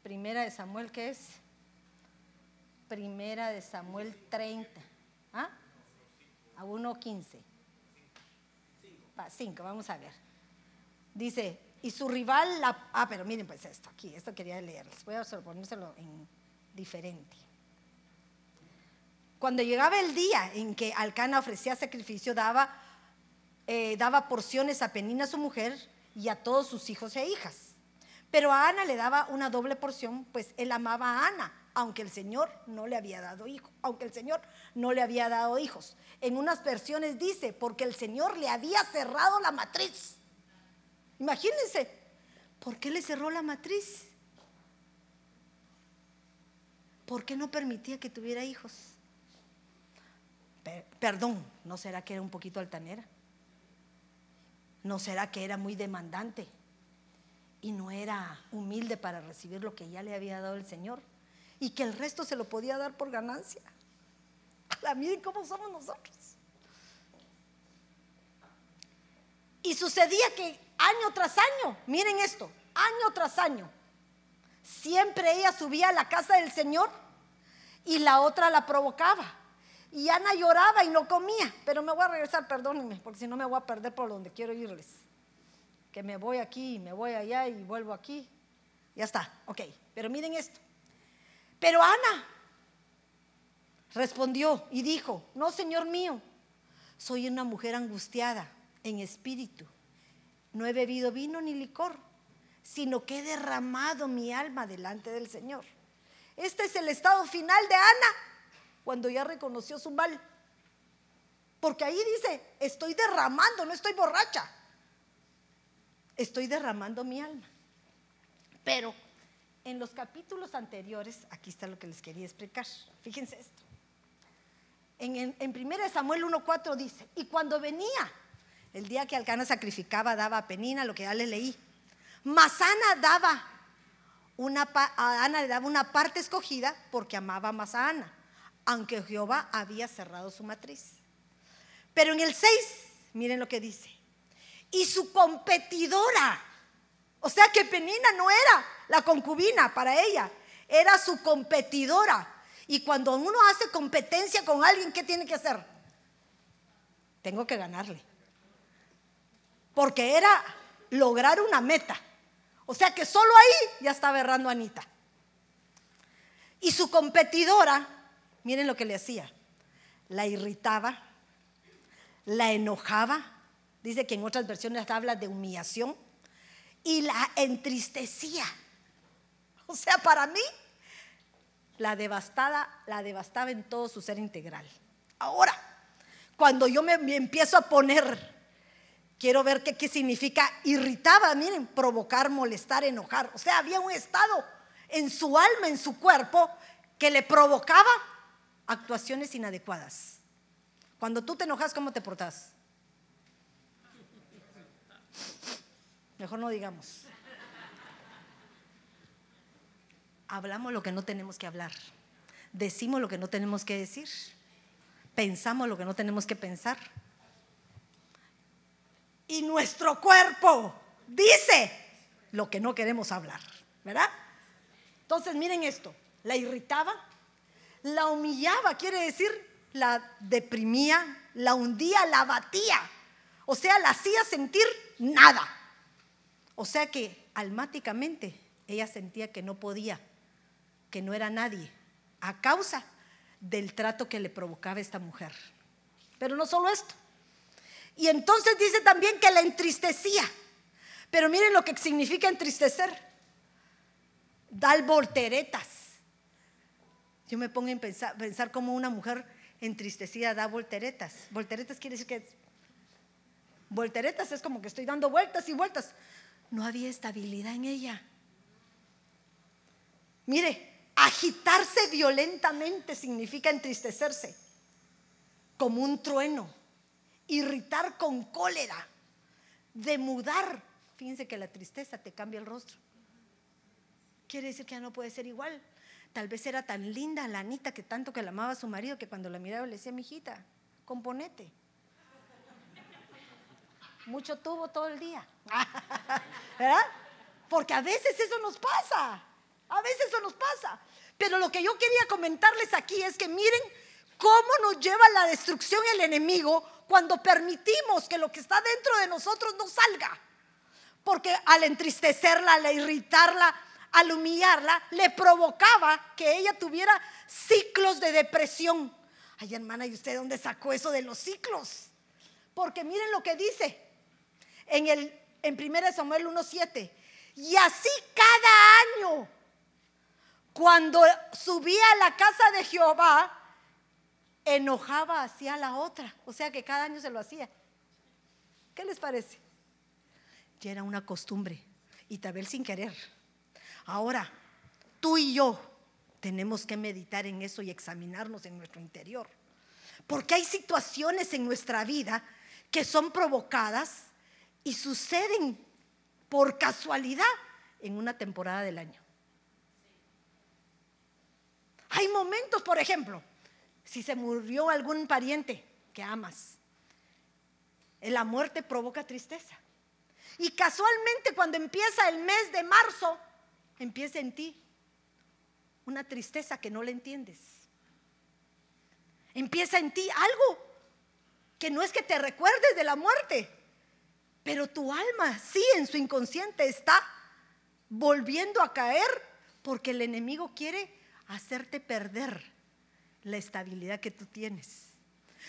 Primera de Samuel, ¿qué es? Primera de Samuel 30. ¿Ah? A 1.15. 5, vamos a ver. Dice, y su rival, la, ah, pero miren pues esto, aquí, esto quería leerles. Voy a ponérselo en diferente. Cuando llegaba el día en que Alcana ofrecía sacrificio, daba, eh, daba porciones a Penina, su mujer, y a todos sus hijos e hijas. Pero a Ana le daba una doble porción, pues él amaba a Ana, aunque el Señor no le había dado hijos, aunque el Señor no le había dado hijos. En unas versiones dice, porque el Señor le había cerrado la matriz. Imagínense, ¿por qué le cerró la matriz? ¿Por qué no permitía que tuviera hijos? perdón, ¿no será que era un poquito altanera? ¿No será que era muy demandante? y no era humilde para recibir lo que ya le había dado el Señor y que el resto se lo podía dar por ganancia. [LAUGHS] A miren cómo somos nosotros. Y sucedía que año tras año, miren esto, año tras año, siempre ella subía a la casa del Señor y la otra la provocaba. Y Ana lloraba y no comía. Pero me voy a regresar, perdónenme, porque si no me voy a perder por donde quiero irles. Que me voy aquí, me voy allá y vuelvo aquí. Ya está, ok. Pero miren esto. Pero Ana respondió y dijo, no, Señor mío, soy una mujer angustiada en espíritu. No he bebido vino ni licor, sino que he derramado mi alma delante del Señor. Este es el estado final de Ana cuando ya reconoció su mal. Porque ahí dice, estoy derramando, no estoy borracha. Estoy derramando mi alma. Pero en los capítulos anteriores, aquí está lo que les quería explicar. Fíjense esto. En, en, 1 Samuel 1.4 dice, y cuando venía el día que Alcana sacrificaba, daba a Penina, lo que ya le leí. Mas Ana daba una, a Ana le daba una parte escogida porque amaba más a Ana, aunque Jehová había cerrado su matriz. Pero en el 6, miren lo que dice, y su competidora, o sea que Penina no era la concubina para ella, era su competidora. Y cuando uno hace competencia con alguien, ¿qué tiene que hacer? Tengo que ganarle. Porque era lograr una meta. O sea que solo ahí ya estaba errando Anita. Y su competidora, miren lo que le hacía, la irritaba, la enojaba, dice que en otras versiones habla de humillación, y la entristecía. O sea, para mí, la devastada, la devastaba en todo su ser integral. Ahora, cuando yo me empiezo a poner Quiero ver qué, significa irritaba, miren, provocar, molestar, enojar. O sea, había un estado en su alma, en su cuerpo, que le provocaba actuaciones inadecuadas. Cuando tú te enojas, ¿cómo te portas? Mejor no digamos. Hablamos lo que no tenemos que hablar. Decimos lo que no tenemos que decir. Pensamos lo que no tenemos que pensar y nuestro cuerpo dice lo que no queremos hablar, ¿verdad? Entonces miren esto, la irritaba, la humillaba, quiere decir, la deprimía, la hundía, la batía, o sea, la hacía sentir nada. O sea que almáticamente ella sentía que no podía, que no era nadie, a causa del trato que le provocaba esta mujer. Pero no solo esto, y entonces dice también que la entristecía. Pero miren lo que significa entristecer. Dar volteretas. Yo me pongo a pensar, pensar cómo una mujer entristecida da volteretas. Volteretas quiere decir que... Volteretas es como que estoy dando vueltas y vueltas. No había estabilidad en ella. Mire, agitarse violentamente significa entristecerse, como un trueno irritar con cólera, demudar. Fíjense que la tristeza te cambia el rostro. Quiere decir que ya no puede ser igual. Tal vez era tan linda la Anita que tanto que la amaba a su marido que cuando la miraba le decía, mijita, componete. Mucho tuvo todo el día. [LAUGHS] ¿Verdad? Porque a veces eso nos pasa. A veces eso nos pasa. Pero lo que yo quería comentarles aquí es que miren cómo nos lleva la destrucción el enemigo cuando permitimos que lo que está dentro de nosotros no salga. Porque al entristecerla, al irritarla, al humillarla, le provocaba que ella tuviera ciclos de depresión. Ay, hermana, ¿y usted dónde sacó eso de los ciclos? Porque miren lo que dice en, el, en 1 Samuel 1.7. Y así cada año, cuando subía a la casa de Jehová, enojaba hacia la otra. O sea que cada año se lo hacía. ¿Qué les parece? Ya era una costumbre y tal vez sin querer. Ahora, tú y yo tenemos que meditar en eso y examinarnos en nuestro interior. Porque hay situaciones en nuestra vida que son provocadas y suceden por casualidad en una temporada del año. Hay momentos, por ejemplo, si se murió algún pariente que amas La muerte provoca tristeza. Y casualmente cuando empieza el mes de marzo, empieza en ti una tristeza que no le entiendes. Empieza en ti algo que no es que te recuerdes de la muerte, pero tu alma sí en su inconsciente está volviendo a caer porque el enemigo quiere hacerte perder la estabilidad que tú tienes.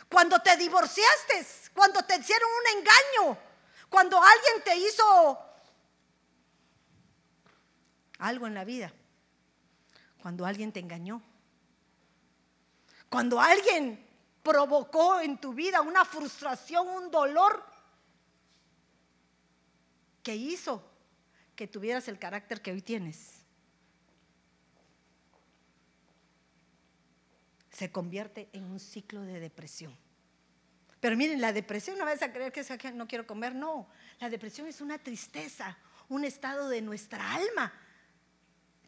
Cuando te divorciaste, cuando te hicieron un engaño, cuando alguien te hizo algo en la vida, cuando alguien te engañó, cuando alguien provocó en tu vida una frustración, un dolor que hizo que tuvieras el carácter que hoy tienes. Se convierte en un ciclo de depresión. Pero miren, la depresión no vas a creer que no quiero comer, no. La depresión es una tristeza, un estado de nuestra alma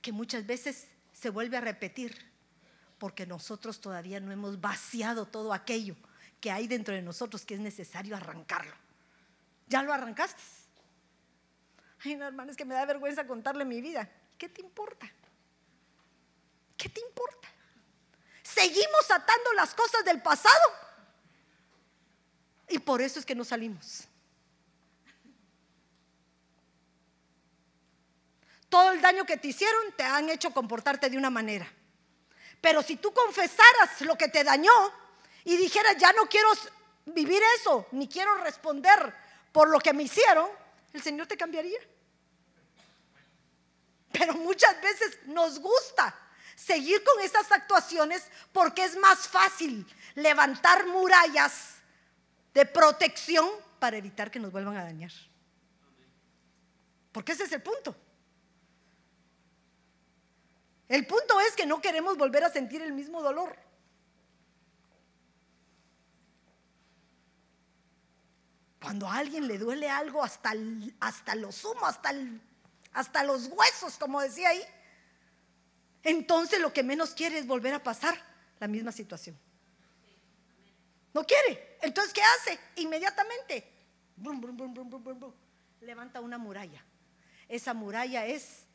que muchas veces se vuelve a repetir porque nosotros todavía no hemos vaciado todo aquello que hay dentro de nosotros que es necesario arrancarlo. ¿Ya lo arrancaste? Ay, no, hermano, es que me da vergüenza contarle mi vida. ¿Qué te importa? ¿Qué te importa? Seguimos atando las cosas del pasado. Y por eso es que no salimos. Todo el daño que te hicieron te han hecho comportarte de una manera. Pero si tú confesaras lo que te dañó y dijeras, ya no quiero vivir eso, ni quiero responder por lo que me hicieron, el Señor te cambiaría. Pero muchas veces nos gusta seguir con esas actuaciones porque es más fácil levantar murallas de protección para evitar que nos vuelvan a dañar. Porque ese es el punto. El punto es que no queremos volver a sentir el mismo dolor. Cuando a alguien le duele algo hasta, hasta lo sumo, hasta, hasta los huesos, como decía ahí, entonces lo que menos quiere es volver a pasar la misma situación. No quiere. Entonces, ¿qué hace? Inmediatamente, levanta una muralla. Esa muralla es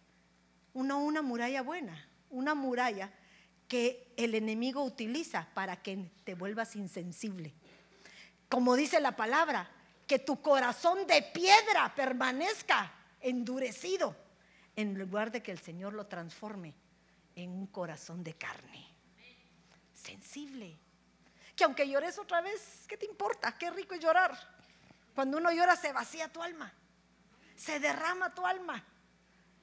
una muralla buena, una muralla que el enemigo utiliza para que te vuelvas insensible. Como dice la palabra, que tu corazón de piedra permanezca endurecido, en lugar de que el Señor lo transforme en un corazón de carne. Sensible. Que aunque llores otra vez, ¿qué te importa? Qué rico es llorar. Cuando uno llora se vacía tu alma, se derrama tu alma.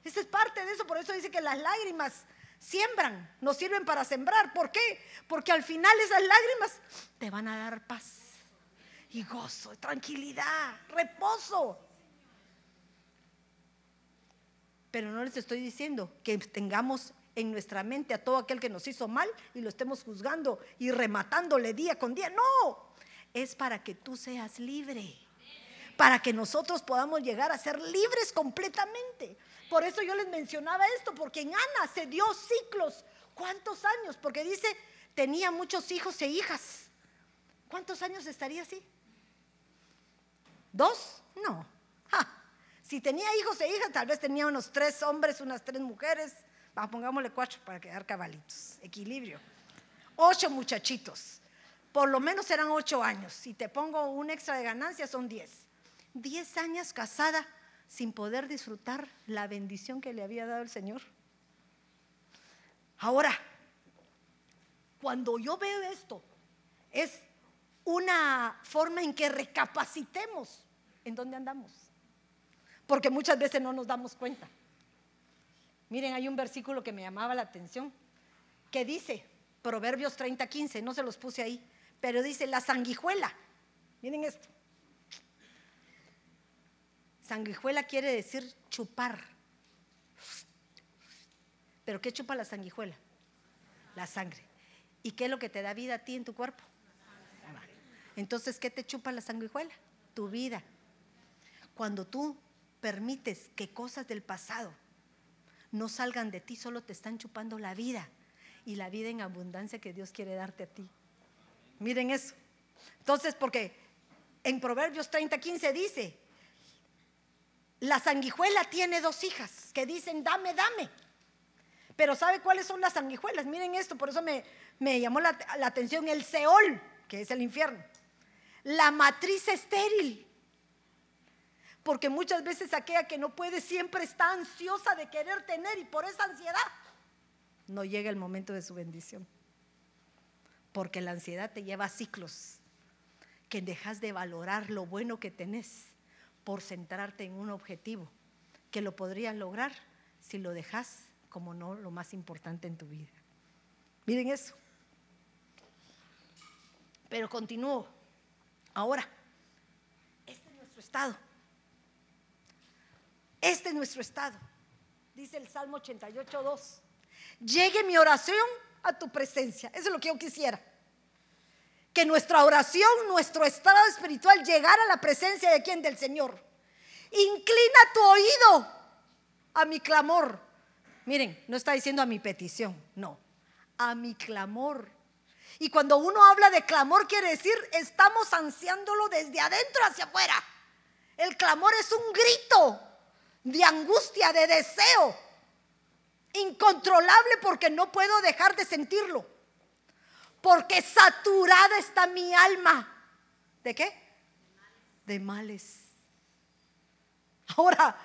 Esa es parte de eso, por eso dice que las lágrimas siembran, nos sirven para sembrar. ¿Por qué? Porque al final esas lágrimas te van a dar paz y gozo, tranquilidad, reposo. Pero no les estoy diciendo que tengamos en nuestra mente a todo aquel que nos hizo mal y lo estemos juzgando y rematándole día con día. No, es para que tú seas libre, para que nosotros podamos llegar a ser libres completamente. Por eso yo les mencionaba esto, porque en Ana se dio ciclos. ¿Cuántos años? Porque dice, tenía muchos hijos e hijas. ¿Cuántos años estaría así? ¿Dos? No. Si tenía hijos e hijas, tal vez tenía unos tres hombres, unas tres mujeres. Va, pongámosle cuatro para quedar cabalitos. Equilibrio. Ocho muchachitos. Por lo menos eran ocho años. Si te pongo un extra de ganancia, son diez. Diez años casada sin poder disfrutar la bendición que le había dado el Señor. Ahora, cuando yo veo esto, es una forma en que recapacitemos en dónde andamos. Porque muchas veces no nos damos cuenta. Miren, hay un versículo que me llamaba la atención, que dice, Proverbios 30, 15, no se los puse ahí, pero dice, la sanguijuela. Miren esto. Sanguijuela quiere decir chupar. ¿Pero qué chupa la sanguijuela? La sangre. ¿Y qué es lo que te da vida a ti en tu cuerpo? Entonces, ¿qué te chupa la sanguijuela? Tu vida. Cuando tú permites que cosas del pasado no salgan de ti, solo te están chupando la vida y la vida en abundancia que Dios quiere darte a ti. Miren eso. Entonces, porque en Proverbios 30, 15 dice, la sanguijuela tiene dos hijas que dicen, dame, dame. Pero ¿sabe cuáles son las sanguijuelas? Miren esto, por eso me, me llamó la, la atención el Seol, que es el infierno. La matriz estéril. Porque muchas veces aquella que no puede siempre está ansiosa de querer tener y por esa ansiedad no llega el momento de su bendición. Porque la ansiedad te lleva a ciclos que dejas de valorar lo bueno que tenés por centrarte en un objetivo que lo podrías lograr si lo dejas como no lo más importante en tu vida. Miren eso. Pero continúo. Ahora, este es nuestro estado. Este es nuestro estado. Dice el Salmo 88, 2. Llegue mi oración a tu presencia. Eso es lo que yo quisiera. Que nuestra oración, nuestro estado espiritual llegara a la presencia de quien? Del Señor. Inclina tu oído a mi clamor. Miren, no está diciendo a mi petición, no, a mi clamor. Y cuando uno habla de clamor quiere decir estamos ansiándolo desde adentro hacia afuera. El clamor es un grito de angustia, de deseo, incontrolable porque no puedo dejar de sentirlo. Porque saturada está mi alma. ¿De qué? De males. Ahora,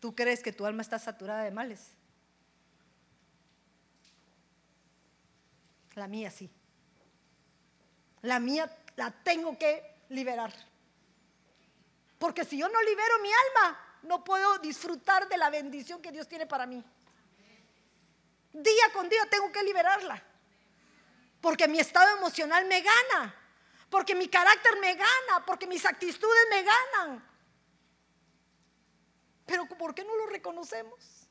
¿tú crees que tu alma está saturada de males? La mía sí. La mía la tengo que liberar. Porque si yo no libero mi alma, no puedo disfrutar de la bendición que Dios tiene para mí. Día con día tengo que liberarla. Porque mi estado emocional me gana. Porque mi carácter me gana. Porque mis actitudes me ganan. Pero ¿por qué no lo reconocemos?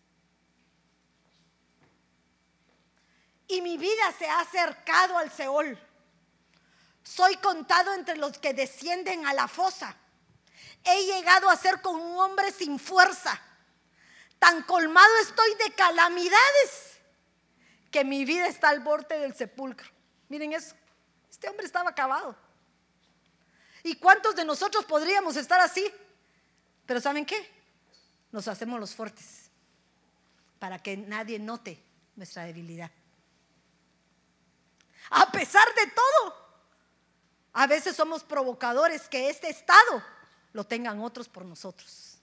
Y mi vida se ha acercado al Seol. Soy contado entre los que descienden a la fosa. He llegado a ser como un hombre sin fuerza. Tan colmado estoy de calamidades que mi vida está al borde del sepulcro. Miren eso. Este hombre estaba acabado. ¿Y cuántos de nosotros podríamos estar así? Pero ¿saben qué? Nos hacemos los fuertes para que nadie note nuestra debilidad. A pesar de todo, a veces somos provocadores que este estado lo tengan otros por nosotros.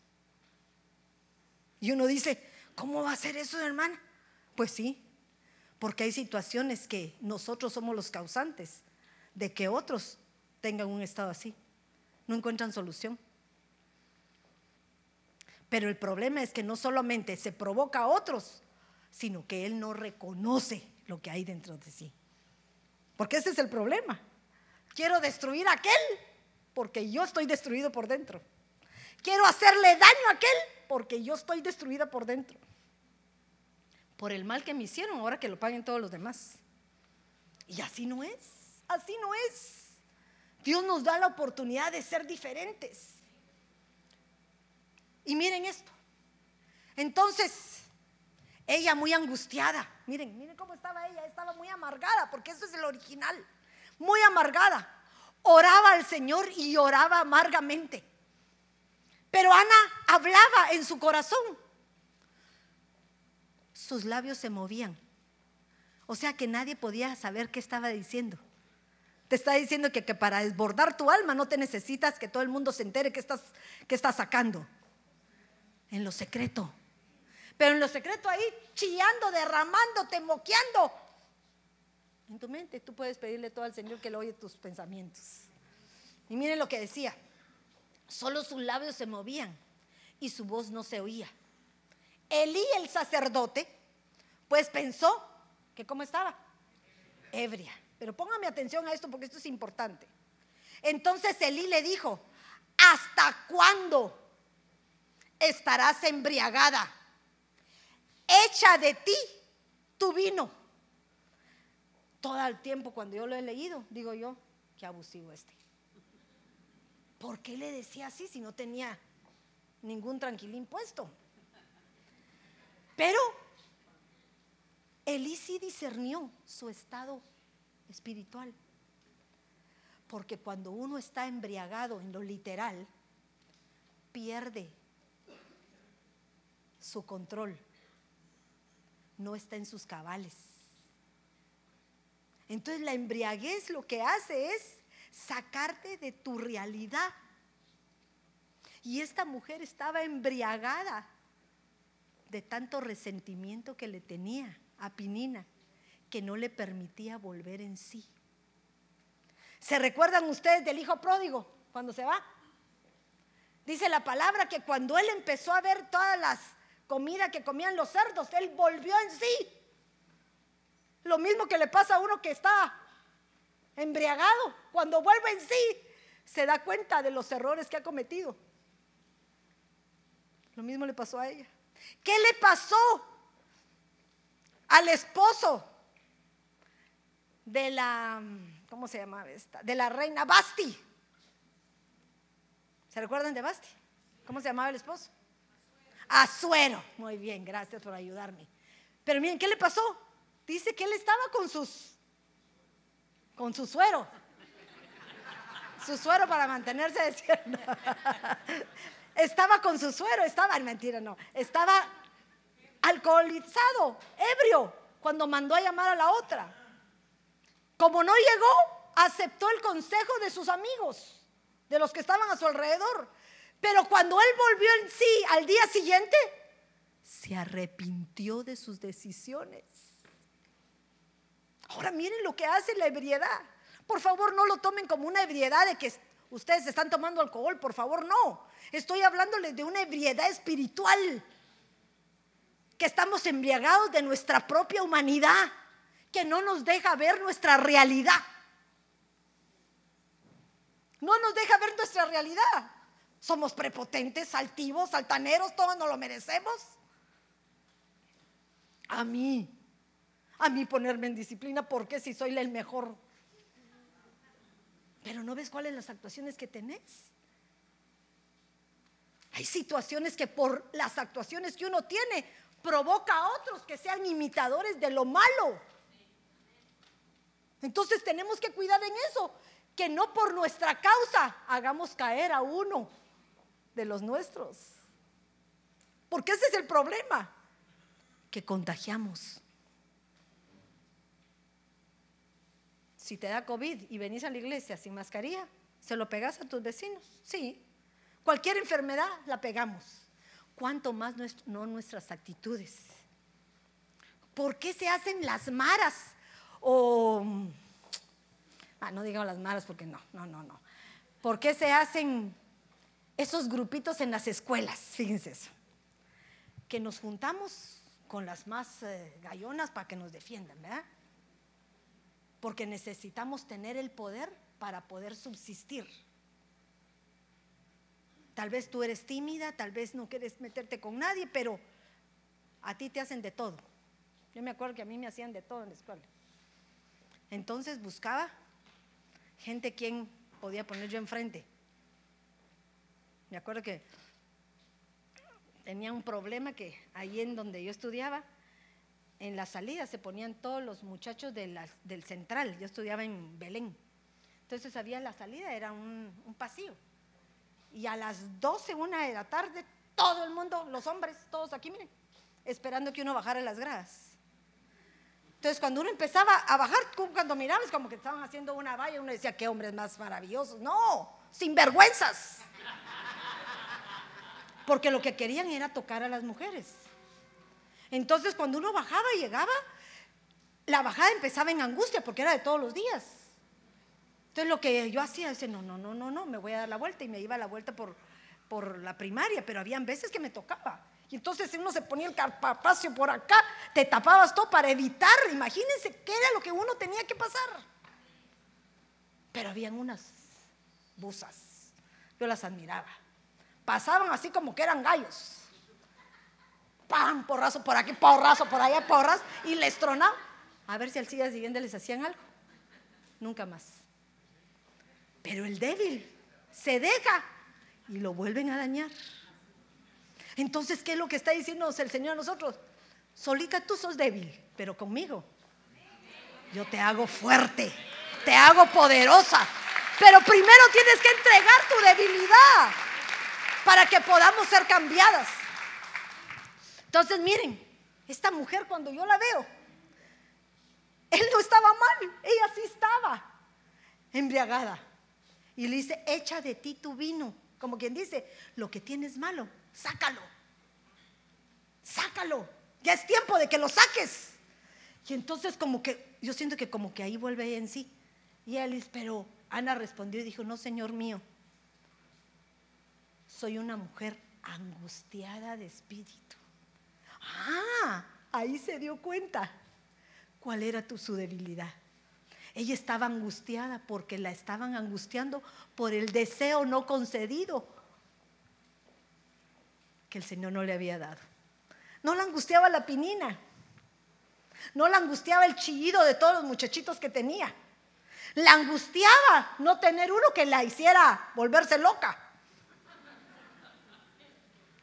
Y uno dice, ¿cómo va a ser eso, hermana? Pues sí, porque hay situaciones que nosotros somos los causantes de que otros tengan un estado así. No encuentran solución. Pero el problema es que no solamente se provoca a otros, sino que él no reconoce lo que hay dentro de sí. Porque ese es el problema. Quiero destruir a aquel porque yo estoy destruido por dentro. Quiero hacerle daño a aquel porque yo estoy destruida por dentro. Por el mal que me hicieron, ahora que lo paguen todos los demás. Y así no es, así no es. Dios nos da la oportunidad de ser diferentes. Y miren esto. Entonces, ella muy angustiada, miren, miren cómo estaba ella, estaba muy amargada, porque eso es el original, muy amargada oraba al Señor y oraba amargamente. Pero Ana hablaba en su corazón. Sus labios se movían. O sea que nadie podía saber qué estaba diciendo. Te está diciendo que, para desbordar tu alma no te necesitas que todo el mundo se entere que estás, que estás sacando. En lo secreto. Pero en lo secreto ahí chillando, derramándote, moqueando, en tu mente. Tú puedes pedirle todo al Señor que le oye tus pensamientos. Y miren lo que decía. Solo sus labios se movían y su voz no se oía. Elí, el sacerdote, pues pensó que cómo estaba. Ebria. Pero póngame atención a esto porque esto es importante. Entonces Elí le dijo, ¿hasta cuándo estarás embriagada? Echa de ti tu vino todo el tiempo cuando yo lo he leído, digo yo, qué abusivo este. ¿Por qué le decía así si no tenía ningún tranquilín puesto? Pero Elí sí discernió su estado espiritual. Porque cuando uno está embriagado en lo literal, pierde su control. No está en sus cabales. Entonces la embriaguez lo que hace es sacarte de tu realidad. Y esta mujer estaba embriagada de tanto resentimiento que le tenía a Pinina, que no le permitía volver en sí. ¿Se recuerdan ustedes del hijo pródigo cuando se va? Dice la palabra que cuando él empezó a ver todas las comidas que comían los cerdos, él volvió en sí. Lo mismo que le pasa a uno que está embriagado. Cuando vuelve en sí, se da cuenta de los errores que ha cometido. Lo mismo le pasó a ella. ¿Qué le pasó al esposo de la, ¿cómo se llamaba esta? De la reina Basti. ¿Se recuerdan de Basti? ¿Cómo se llamaba el esposo? Azuero. Muy bien, gracias por ayudarme. Pero miren, ¿qué le pasó? Dice que él estaba con sus, con su suero. Su suero para mantenerse despierto. [LAUGHS] Estaba con su suero, estaba, mentira, no, estaba alcoholizado, ebrio, cuando mandó a llamar a la otra. Como no llegó, aceptó el consejo de sus amigos, de los que estaban a su alrededor. Pero cuando él volvió en sí al día siguiente, se arrepintió de sus decisiones. Ahora miren lo que hace la ebriedad. Por favor, no lo tomen como una ebriedad de que ustedes están tomando alcohol, por favor, no. Estoy hablándoles de una ebriedad espiritual, que estamos embriagados de nuestra propia humanidad, que no nos deja ver nuestra realidad. No nos deja ver nuestra realidad. Somos prepotentes, altivos, altaneros, todos nos lo merecemos. A mí, a mí ponerme en disciplina, porque si soy el mejor? Pero no ves cuáles las actuaciones que tenés. Hay situaciones que por las actuaciones que uno tiene provoca a otros que sean imitadores de lo malo. Entonces tenemos que cuidar en eso, que no por nuestra causa hagamos caer a uno de los nuestros. Porque ese es el problema, que contagiamos. Si te da COVID y venís a la iglesia sin mascarilla, ¿se lo pegas a tus vecinos? Sí. Cualquier enfermedad la pegamos. ¿Cuánto más no nuestras actitudes? ¿Por qué se hacen las maras? O, ah, no digamos las maras porque no, no, no, no. ¿Por qué se hacen esos grupitos en las escuelas? Fíjense eso. Que nos juntamos con las más eh, gallonas para que nos defiendan, ¿verdad? Porque necesitamos tener el poder para poder subsistir. Tal vez tú eres tímida, tal vez no quieres meterte con nadie, pero a ti te hacen de todo. Yo me acuerdo que a mí me hacían de todo en la escuela. Entonces buscaba gente quien podía poner yo enfrente. Me acuerdo que tenía un problema que ahí en donde yo estudiaba, en la salida se ponían todos los muchachos del central. Yo estudiaba en Belén. Entonces había la salida, era un, un pasillo y a las 12, una de la tarde, todo el mundo, los hombres, todos aquí, miren, esperando que uno bajara las gradas. Entonces, cuando uno empezaba a bajar, cuando mirabas como que estaban haciendo una valla, uno decía, qué hombres más maravillosos. No, sin vergüenzas. Porque lo que querían era tocar a las mujeres. Entonces, cuando uno bajaba y llegaba, la bajada empezaba en angustia porque era de todos los días. Entonces lo que yo hacía es, no, no, no, no, no, me voy a dar la vuelta y me iba a la vuelta por, por la primaria, pero habían veces que me tocaba. Y entonces uno se ponía el carpapacio por acá, te tapabas todo para evitar, imagínense qué era lo que uno tenía que pasar. Pero habían unas busas, yo las admiraba. Pasaban así como que eran gallos. ¡Pam! Porrazo por aquí, porrazo por allá, porras, y les tronaba. A ver si al día siguiente les hacían algo. Nunca más. Pero el débil se deja y lo vuelven a dañar. Entonces, ¿qué es lo que está diciendo el Señor a nosotros? Solita tú sos débil, pero conmigo yo te hago fuerte, te hago poderosa, Pero primero tienes que entregar tu debilidad para que podamos ser cambiadas. Entonces, miren, esta mujer cuando yo la veo, él no estaba mal, ella sí estaba embriagada. Y le dice, echa de ti tu vino. Como quien dice, lo que tienes malo, sácalo. Sácalo. Ya es tiempo de que lo saques. Y entonces como que, yo siento que como que ahí vuelve en sí. Y él pero Ana respondió y dijo, no, Señor mío, soy una mujer angustiada de espíritu. Ah, ahí se dio cuenta cuál era tu, su debilidad. Ella estaba angustiada porque la estaban angustiando por el deseo no concedido que el Señor no le había dado. No la angustiaba la pinina, no la angustiaba el chillido de todos los muchachitos que tenía. La angustiaba no tener uno que la hiciera volverse loca.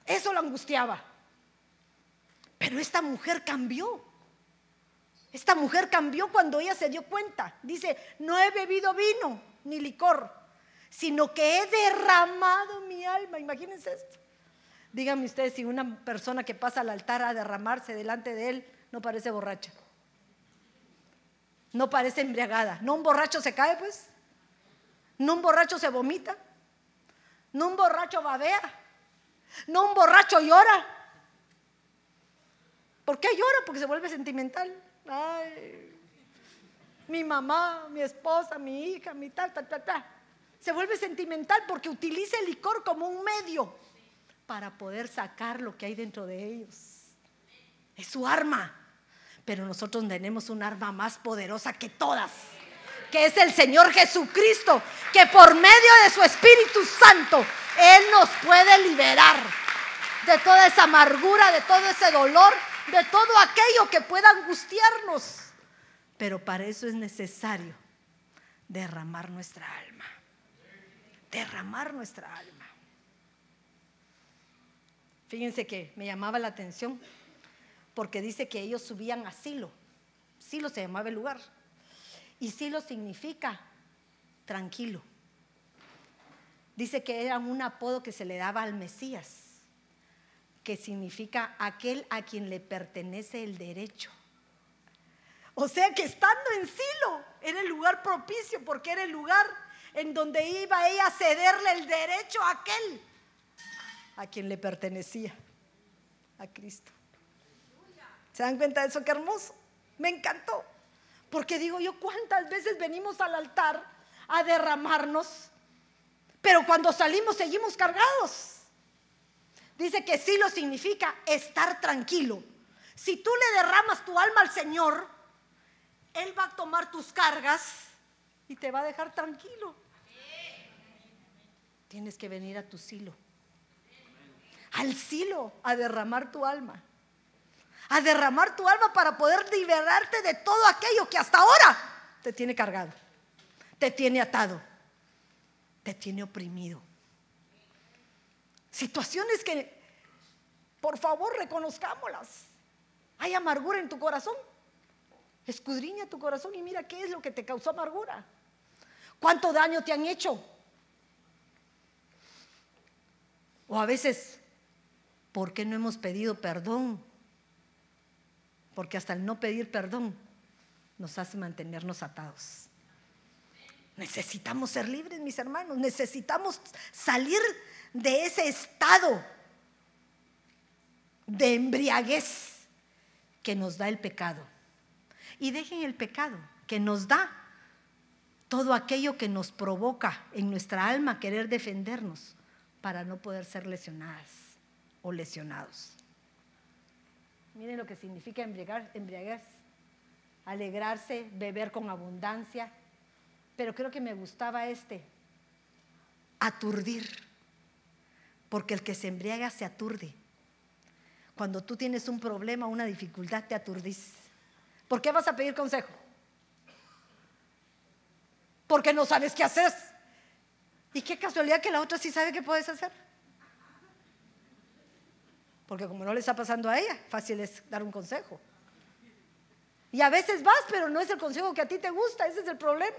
Eso la angustiaba. Pero esta mujer cambió. Esta mujer cambió cuando ella se dio cuenta. Dice, no he bebido vino ni licor, sino que he derramado mi alma. Imagínense esto. Díganme ustedes si una persona que pasa al altar a derramarse delante de él no parece borracha. No parece embriagada. No un borracho se cae, pues. No un borracho se vomita. No un borracho babea. No un borracho llora. ¿Por qué llora? Porque se vuelve sentimental. Ay, mi mamá, mi esposa, mi hija, mi tal, tal, tal, tal. Se vuelve sentimental porque utiliza el licor como un medio para poder sacar lo que hay dentro de ellos. Es su arma. Pero nosotros tenemos un arma más poderosa que todas, que es el Señor Jesucristo, que por medio de su Espíritu Santo, Él nos puede liberar de toda esa amargura, de todo ese dolor, de todo aquello que pueda angustiarnos. Pero para eso es necesario derramar nuestra alma. Derramar nuestra alma. Fíjense que me llamaba la atención porque dice que ellos subían a Silo. Silo se llamaba el lugar. Y Silo significa tranquilo. Dice que era un apodo que se le daba al Mesías, que significa aquel a quien le pertenece el derecho. O sea que estando en Silo era el lugar propicio porque era el lugar en donde iba ella a cederle el derecho a aquel a quien le pertenecía, a Cristo. ¿Se dan cuenta de eso? Qué hermoso. Me encantó. Porque digo yo, ¿cuántas veces venimos al altar a derramarnos? Pero cuando salimos seguimos cargados. Dice que sí lo significa estar tranquilo. Si tú le derramas tu alma al Señor, Él va a tomar tus cargas y te va a dejar tranquilo. Tienes que venir a tu silo. Al silo a derramar tu alma a derramar tu alma para poder liberarte de todo aquello que hasta ahora te tiene cargado, te tiene atado, te tiene oprimido. Situaciones que, por favor, reconozcámoslas. Hay amargura en tu corazón. Escudriña tu corazón y mira qué es lo que te causó amargura. ¿Cuánto daño te han hecho? O a veces, ¿por qué no hemos pedido perdón? porque hasta el no pedir perdón nos hace mantenernos atados. Necesitamos ser libres, mis hermanos, necesitamos salir de ese estado de embriaguez que nos da el pecado. Y dejen el pecado que nos da todo aquello que nos provoca en nuestra alma querer defendernos para no poder ser lesionadas o lesionados. Miren lo que significa embriaguez. Alegrarse, beber con abundancia. Pero creo que me gustaba este. Aturdir. Porque el que se embriaga se aturde. Cuando tú tienes un problema, una dificultad, te aturdís. ¿Por qué vas a pedir consejo? Porque no sabes qué hacer. Y qué casualidad que la otra sí sabe qué puedes hacer. Porque como no le está pasando a ella, fácil es dar un consejo. Y a veces vas, pero no es el consejo que a ti te gusta, ese es el problema.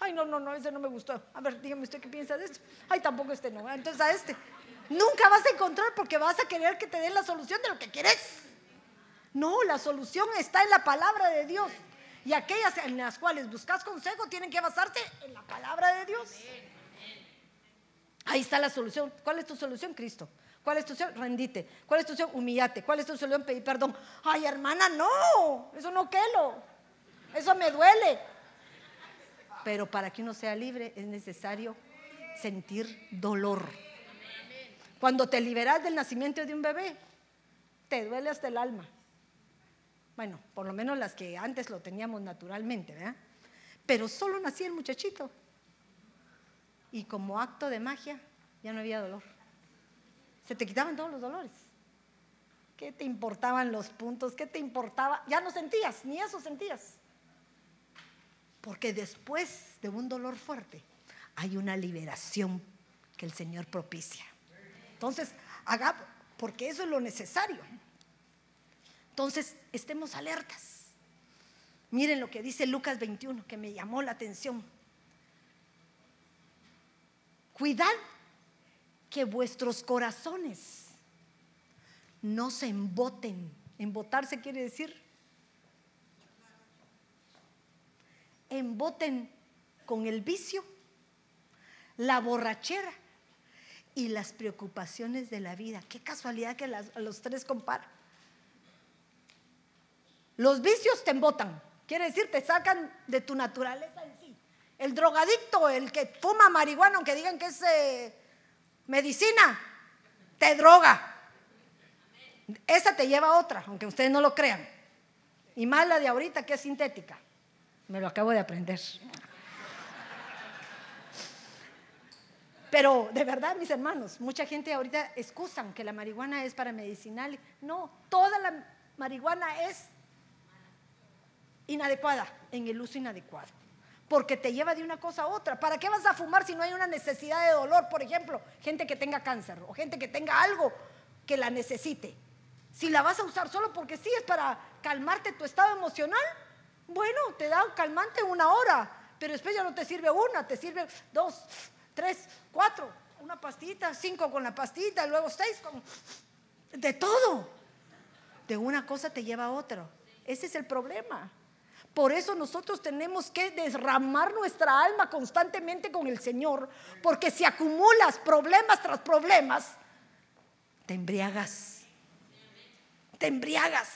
Ay, no, no, no, ese no me gustó. A ver, dígame usted qué piensa de esto. Ay, tampoco este no. Entonces a este. Nunca vas a encontrar porque vas a querer que te den la solución de lo que quieres. No, la solución está en la palabra de Dios. Y aquellas en las cuales buscas consejo tienen que basarse en la palabra de Dios. Ahí está la solución. ¿Cuál es tu solución, Cristo? ¿Cuál es tu solución? Rendite. ¿Cuál es tu solución? Humillate. ¿Cuál es tu solución? Pedir perdón. Ay, hermana, no. Eso no quelo. Eso me duele. Pero para que uno sea libre es necesario sentir dolor. Cuando te liberas del nacimiento de un bebé, te duele hasta el alma. Bueno, por lo menos las que antes lo teníamos naturalmente, ¿verdad? Pero solo nacía el muchachito. Y como acto de magia, ya no había dolor. Se te quitaban todos los dolores. ¿Qué te importaban los puntos? ¿Qué te importaba? Ya no sentías, ni eso sentías. Porque después de un dolor fuerte hay una liberación que el Señor propicia. Entonces, haga, porque eso es lo necesario. Entonces, estemos alertas. Miren lo que dice Lucas 21, que me llamó la atención. Cuidad que vuestros corazones no se emboten. Embotarse quiere decir emboten con el vicio, la borrachera y las preocupaciones de la vida. Qué casualidad que los tres comparan. Los vicios te embotan, quiere decir, te sacan de tu naturaleza en sí. El drogadicto, el que fuma marihuana, aunque digan que es eh, medicina, te droga. Esa te lleva a otra, aunque ustedes no lo crean. Y más la de ahorita que es sintética. Me lo acabo de aprender. Pero de verdad, mis hermanos, mucha gente ahorita excusan que la marihuana es para medicinal. No, toda la marihuana es inadecuada, en el uso inadecuado. Porque te lleva de una cosa a otra. ¿Para qué vas a fumar si no hay una necesidad de dolor? Por ejemplo, gente que tenga cáncer o gente que tenga algo que la necesite. Si la vas a usar solo porque sí es para calmarte tu estado emocional, bueno, te da un calmante una hora, pero después ya no te sirve una, te sirve dos, tres, cuatro, una pastita, cinco con la pastita, luego seis con... De todo. De una cosa te lleva a otra. Ese es el problema. Por eso nosotros tenemos que derramar nuestra alma constantemente con el Señor, porque si acumulas problemas tras problemas, te embriagas, te embriagas,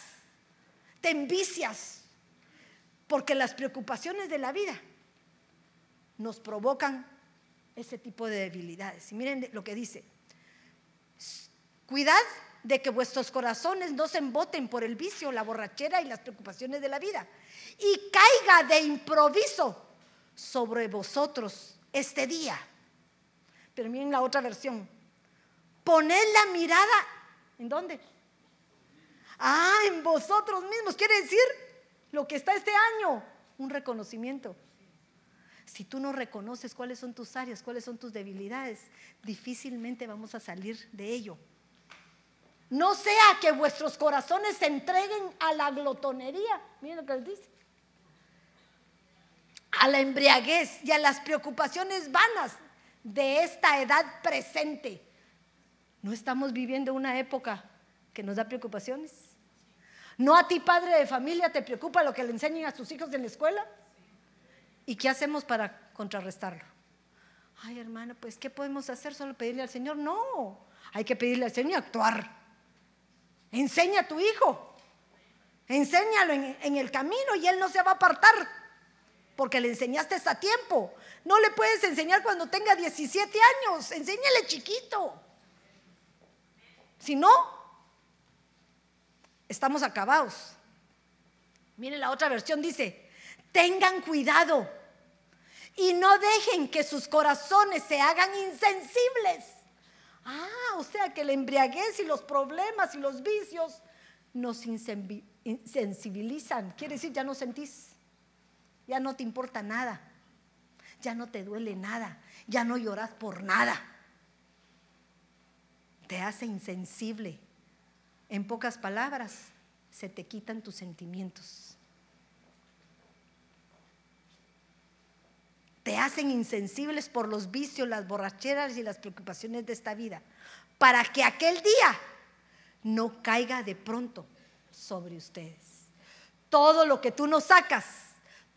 te envicias, porque las preocupaciones de la vida nos provocan ese tipo de debilidades. Y miren lo que dice, cuidad de que vuestros corazones no se emboten por el vicio, la borrachera y las preocupaciones de la vida, y caiga de improviso sobre vosotros este día. Pero miren la otra versión. Poned la mirada, ¿en dónde? Ah, en vosotros mismos. Quiere decir lo que está este año, un reconocimiento. Si tú no reconoces cuáles son tus áreas, cuáles son tus debilidades, difícilmente vamos a salir de ello. No sea que vuestros corazones se entreguen a la glotonería. Miren lo que les dice. A la embriaguez y a las preocupaciones vanas de esta edad presente. ¿No estamos viviendo una época que nos da preocupaciones? ¿No a ti, padre de familia, te preocupa lo que le enseñen a tus hijos en la escuela? ¿Y qué hacemos para contrarrestarlo? Ay, hermano, pues ¿qué podemos hacer? Solo pedirle al Señor. No, hay que pedirle al Señor actuar. Enseña a tu hijo. Enséñalo en, el camino y él no se va a apartar porque le enseñaste a tiempo. No le puedes enseñar cuando tenga 17 años. Enséñale chiquito. Si no, estamos acabados. Miren la otra versión, dice, tengan cuidado y no dejen que sus corazones se hagan insensibles. Ah, o sea que la embriaguez y los problemas y los vicios nos insensibilizan. Quiere decir, ya no sentís, ya no te importa nada, ya no te duele nada, ya no lloras por nada. Te hace insensible en pocas palabras, se te quitan tus sentimientos. Te hacen insensibles por los vicios, las borracheras y las preocupaciones de esta vida, para que aquel día no caiga de pronto sobre ustedes. Todo lo que tú no sacas,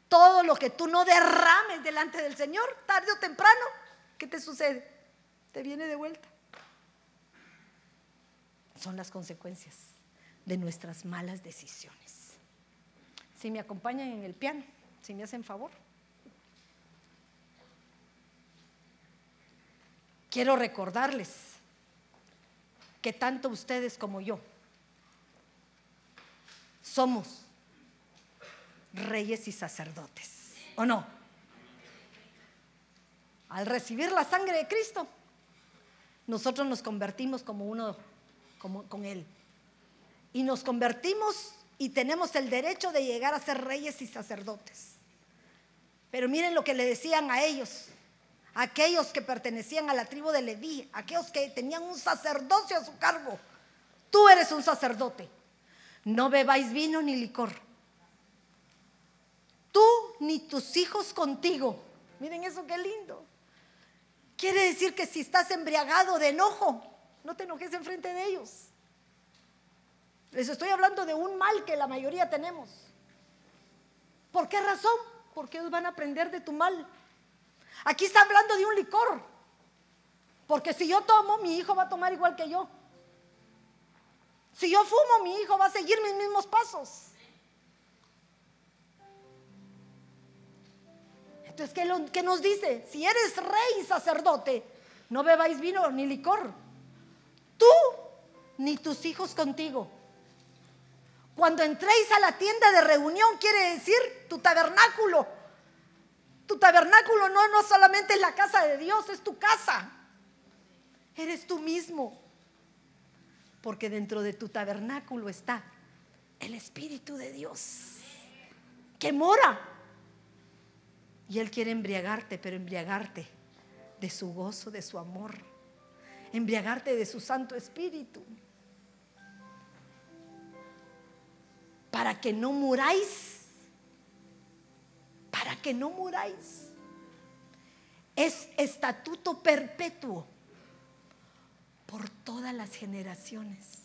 todo lo que tú no derrames delante del Señor, tarde o temprano, ¿qué te sucede? Te viene de vuelta. Son las consecuencias de nuestras malas decisiones. Si me acompañan en el piano, si me hacen favor. Quiero recordarles que tanto ustedes como yo somos reyes y sacerdotes, ¿o no? Al recibir la sangre de Cristo, nosotros nos convertimos como uno como, con Él. Y nos convertimos y tenemos el derecho de llegar a ser reyes y sacerdotes. Pero miren lo que le decían a ellos, aquellos que pertenecían a la tribu de Leví, aquellos que tenían un sacerdocio a su cargo. Tú eres un sacerdote. No bebáis vino ni licor. Tú ni tus hijos contigo. Miren eso qué lindo. Quiere decir que si estás embriagado de enojo, no te enojes enfrente de ellos. Les estoy hablando de un mal que la mayoría tenemos. ¿Por qué razón? Porque ellos van a aprender de tu mal. Aquí está hablando de un licor. Porque si yo tomo, mi hijo va a tomar igual que yo. Si yo fumo, mi hijo va a seguir mis mismos pasos. Entonces, ¿qué, ¿qué, nos dice? Si eres rey y sacerdote, no bebáis vino ni licor. Tú ni tus hijos contigo. Cuando entréis a la tienda de reunión, quiere decir tu tabernáculo. Tu tabernáculo no, no solamente es la casa de Dios, es tu casa. Eres tú mismo. Porque dentro de tu tabernáculo está el Espíritu de Dios que mora y Él quiere embriagarte, pero embriagarte de su gozo, de su amor, embriagarte de su Santo Espíritu. Para que no muráis, para que no muráis. Es estatuto perpetuo por todas las generaciones.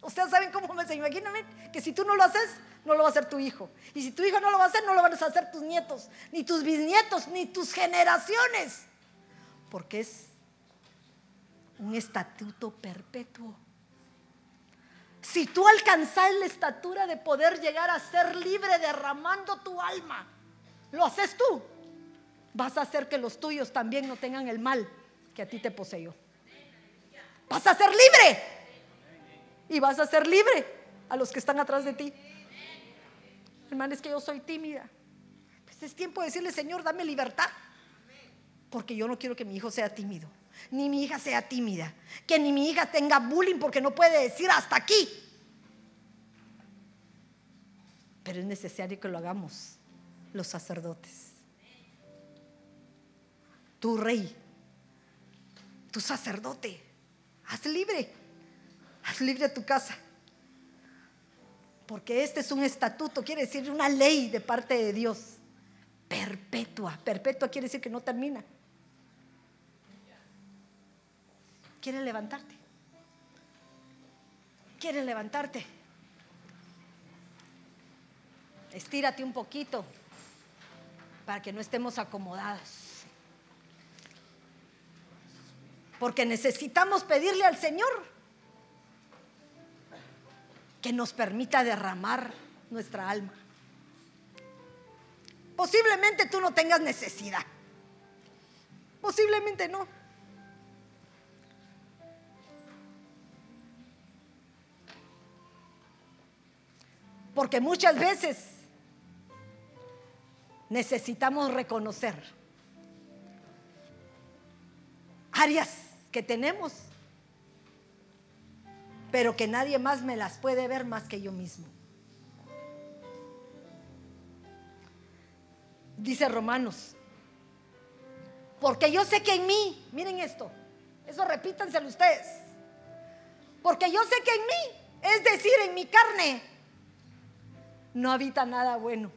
Ustedes saben cómo me se imagíname que si tú no lo haces, no lo va a hacer tu hijo. Y si tu hijo no lo va a hacer, no lo van a hacer tus nietos, ni tus bisnietos, ni tus generaciones. Porque es un estatuto perpetuo. Si tú alcanzas la estatura de poder llegar a ser libre derramando tu alma, lo haces tú, vas a hacer que los tuyos también no tengan el mal que a ti te poseyó. Vas a ser libre y vas a ser libre a los que están atrás de ti. Hermano, es que yo soy tímida. Pues es tiempo de decirle, Señor, dame libertad. Porque yo no quiero que mi hijo sea tímido, ni mi hija sea tímida, que ni mi hija tenga bullying porque no puede decir hasta aquí. Pero es necesario que lo hagamos los sacerdotes. Tu rey, tu sacerdote, haz libre, haz libre tu casa. Porque este es un estatuto, quiere decir una ley de parte de Dios. Perpetua. Perpetua quiere decir que no termina. ¿Quieres levantarte? ¿Quieres levantarte? Estírate un poquito para que no estemos acomodados. Porque necesitamos pedirle al Señor que nos permita derramar nuestra alma. Posiblemente tú no tengas necesidad. Posiblemente no. Porque muchas veces necesitamos reconocer áreas que tenemos pero que nadie más me las puede ver más que yo mismo. Dice Romanos, porque yo sé que en mí, miren esto, eso repítanselo ustedes, porque yo sé que en mí, es decir, en mi carne, no habita nada bueno.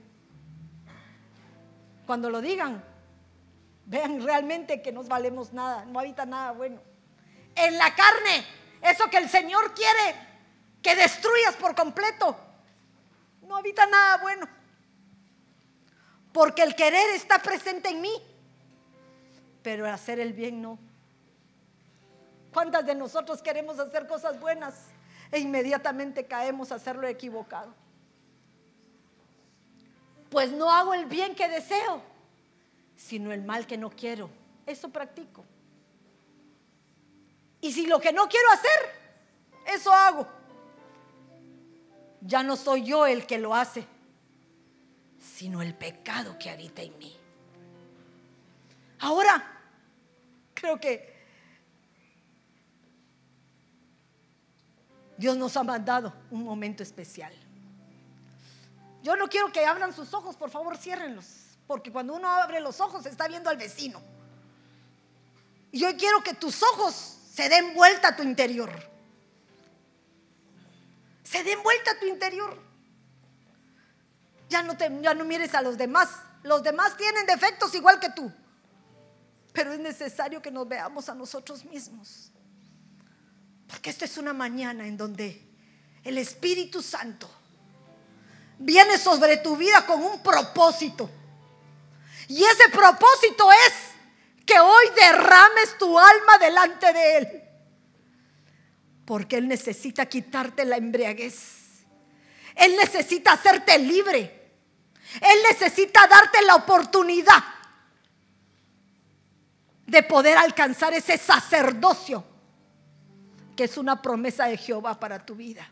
Cuando lo digan, vean realmente que no valemos nada, no habita nada bueno. En la carne, eso que el Señor quiere que destruyas por completo, no habita nada bueno. Porque el querer está presente en mí, pero hacer el bien no. ¿Cuántas de nosotros queremos hacer cosas buenas e inmediatamente caemos a hacerlo equivocado? Pues no hago el bien que deseo, sino el mal que no quiero. Eso practico. Y si lo que no quiero hacer, eso hago. Ya no soy yo el que lo hace, sino el pecado que habita en mí. Ahora, creo que Dios nos ha mandado un momento especial. Yo no quiero que abran sus ojos, por favor, ciérrenlos. Porque cuando uno abre los ojos está viendo al vecino. Y yo quiero que tus ojos se den vuelta a tu interior. Se den vuelta a tu interior. Ya no, te, ya no mires a los demás. Los demás tienen defectos igual que tú. Pero es necesario que nos veamos a nosotros mismos. Porque esta es una mañana en donde el Espíritu Santo viene sobre tu vida con un propósito. Y ese propósito es que hoy derrames tu alma delante de Él. Porque Él necesita quitarte la embriaguez. Él necesita hacerte libre. Él necesita darte la oportunidad de poder alcanzar ese sacerdocio que es una promesa de Jehová para tu vida.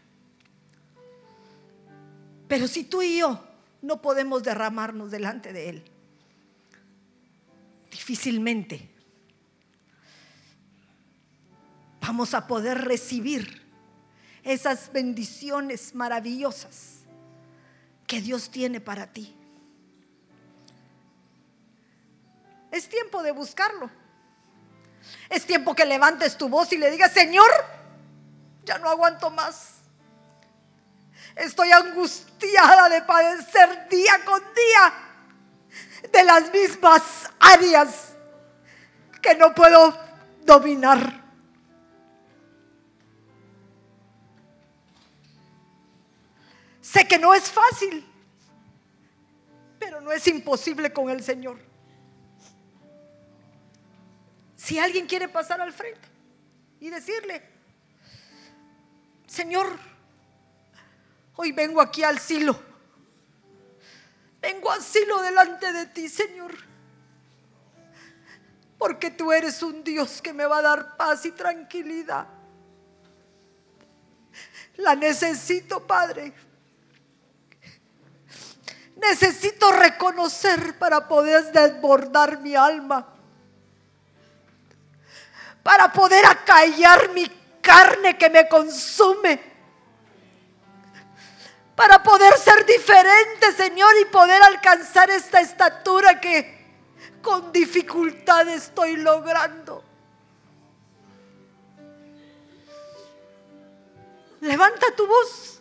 Pero si tú y yo no podemos derramarnos delante de Él, difícilmente vamos a poder recibir esas bendiciones maravillosas que Dios tiene para ti. Es tiempo de buscarlo. Es tiempo que levantes tu voz y le digas, Señor, ya no aguanto más. Estoy angustiada de padecer día con día de las mismas áreas que no puedo dominar. Sé que no es fácil, pero no es imposible con el Señor. Si alguien quiere pasar al frente y decirle, Señor, Hoy vengo aquí al silo. Vengo al silo delante de ti, Señor. Porque tú eres un Dios que me va a dar paz y tranquilidad. La necesito, Padre. Necesito reconocer para poder desbordar mi alma. Para poder acallar mi carne que me consume para poder ser diferente, Señor, y poder alcanzar esta estatura que con dificultad estoy logrando. Levanta tu voz.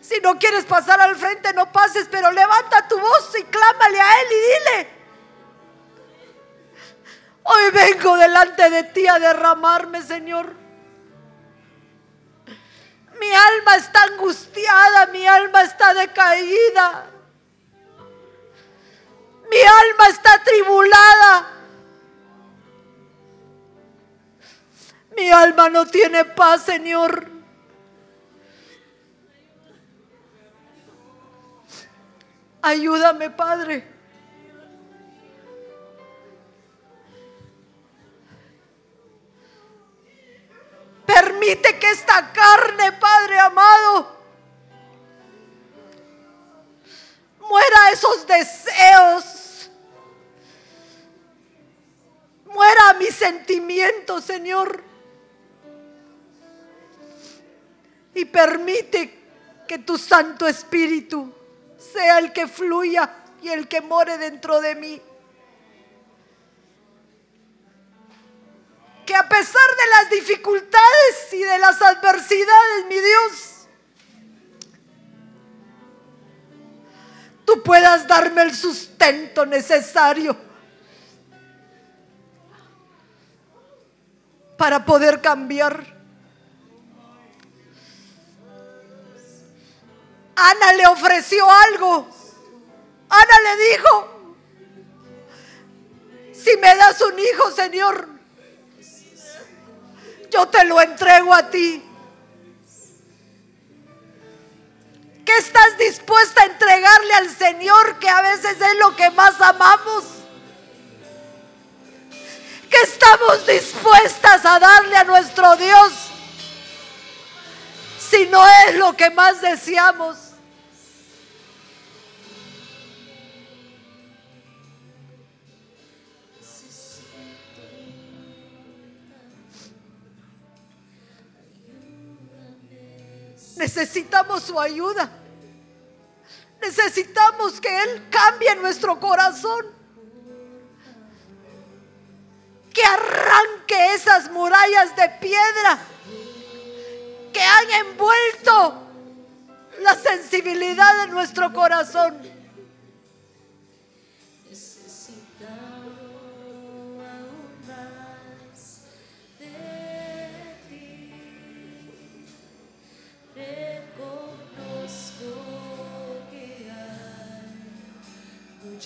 Si no quieres pasar al frente, no pases, pero levanta tu voz y clámale a Él y dile, hoy vengo delante de ti a derramarme, Señor. Mi alma está angustiada, mi alma está decaída. Mi alma está tribulada. Mi alma no tiene paz, Señor. Ayúdame, Padre. Permite que esta carne, Padre amado, muera esos deseos. Muera mis sentimientos, Señor. Y permite que tu Santo Espíritu sea el que fluya y el que more dentro de mí. que a pesar de las dificultades y de las adversidades, mi Dios, tú puedas darme el sustento necesario para poder cambiar. Ana le ofreció algo. Ana le dijo, si me das un hijo, Señor, yo te lo entrego a ti. ¿Qué estás dispuesta a entregarle al Señor que a veces es lo que más amamos? ¿Qué estamos dispuestas a darle a nuestro Dios si no es lo que más deseamos? Necesitamos su ayuda. Necesitamos que Él cambie nuestro corazón. Que arranque esas murallas de piedra que han envuelto la sensibilidad de nuestro corazón.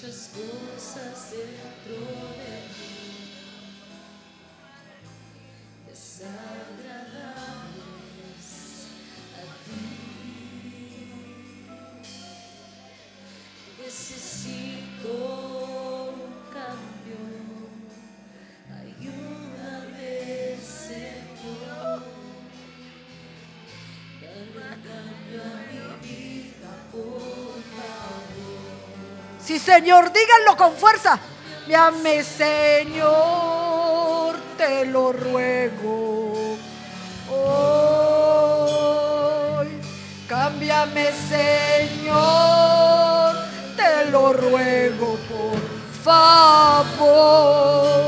Muchas cosas dentro de mí Señor, díganlo con fuerza. Llame, Señor, te lo ruego. Hoy, cámbiame, Señor, te lo ruego, por favor.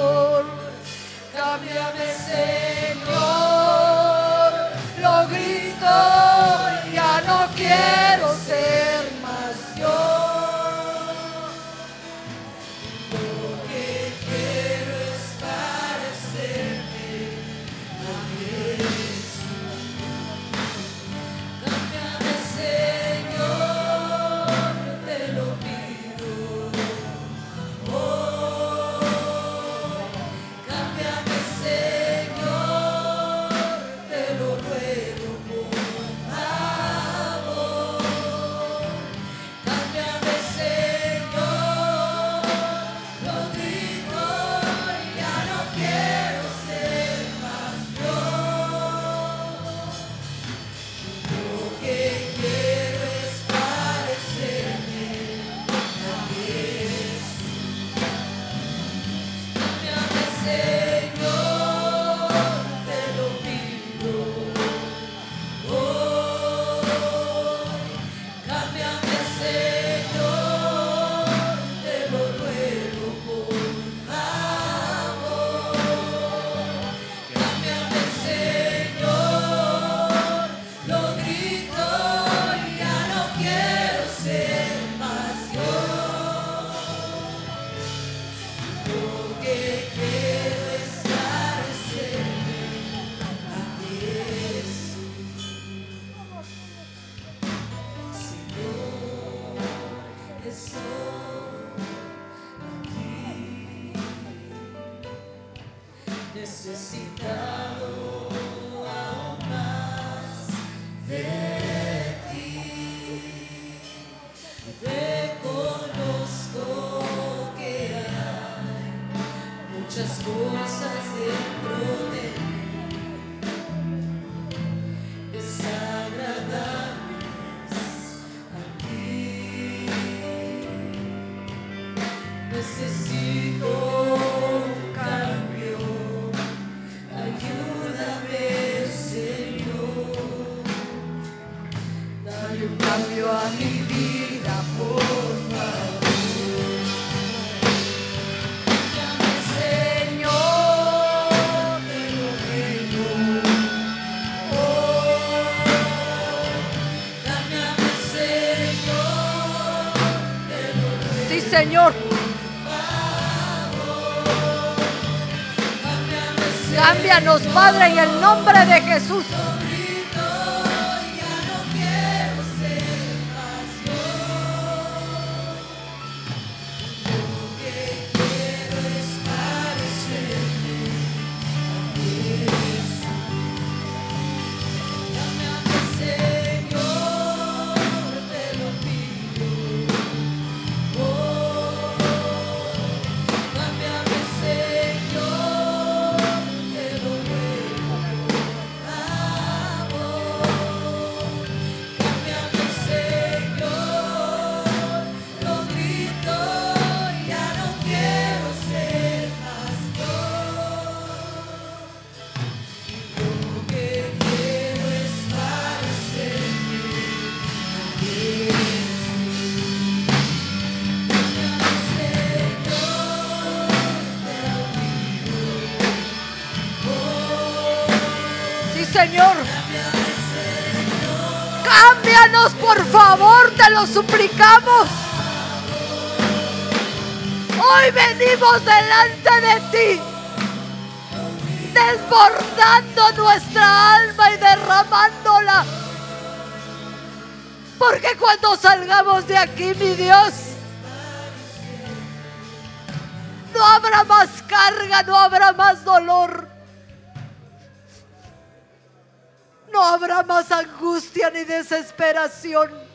Suplicamos. Hoy venimos delante de ti, desbordando nuestra alma y derramándola. Porque cuando salgamos de aquí, mi Dios, no habrá más carga, no habrá más dolor. No habrá más angustia ni desesperación.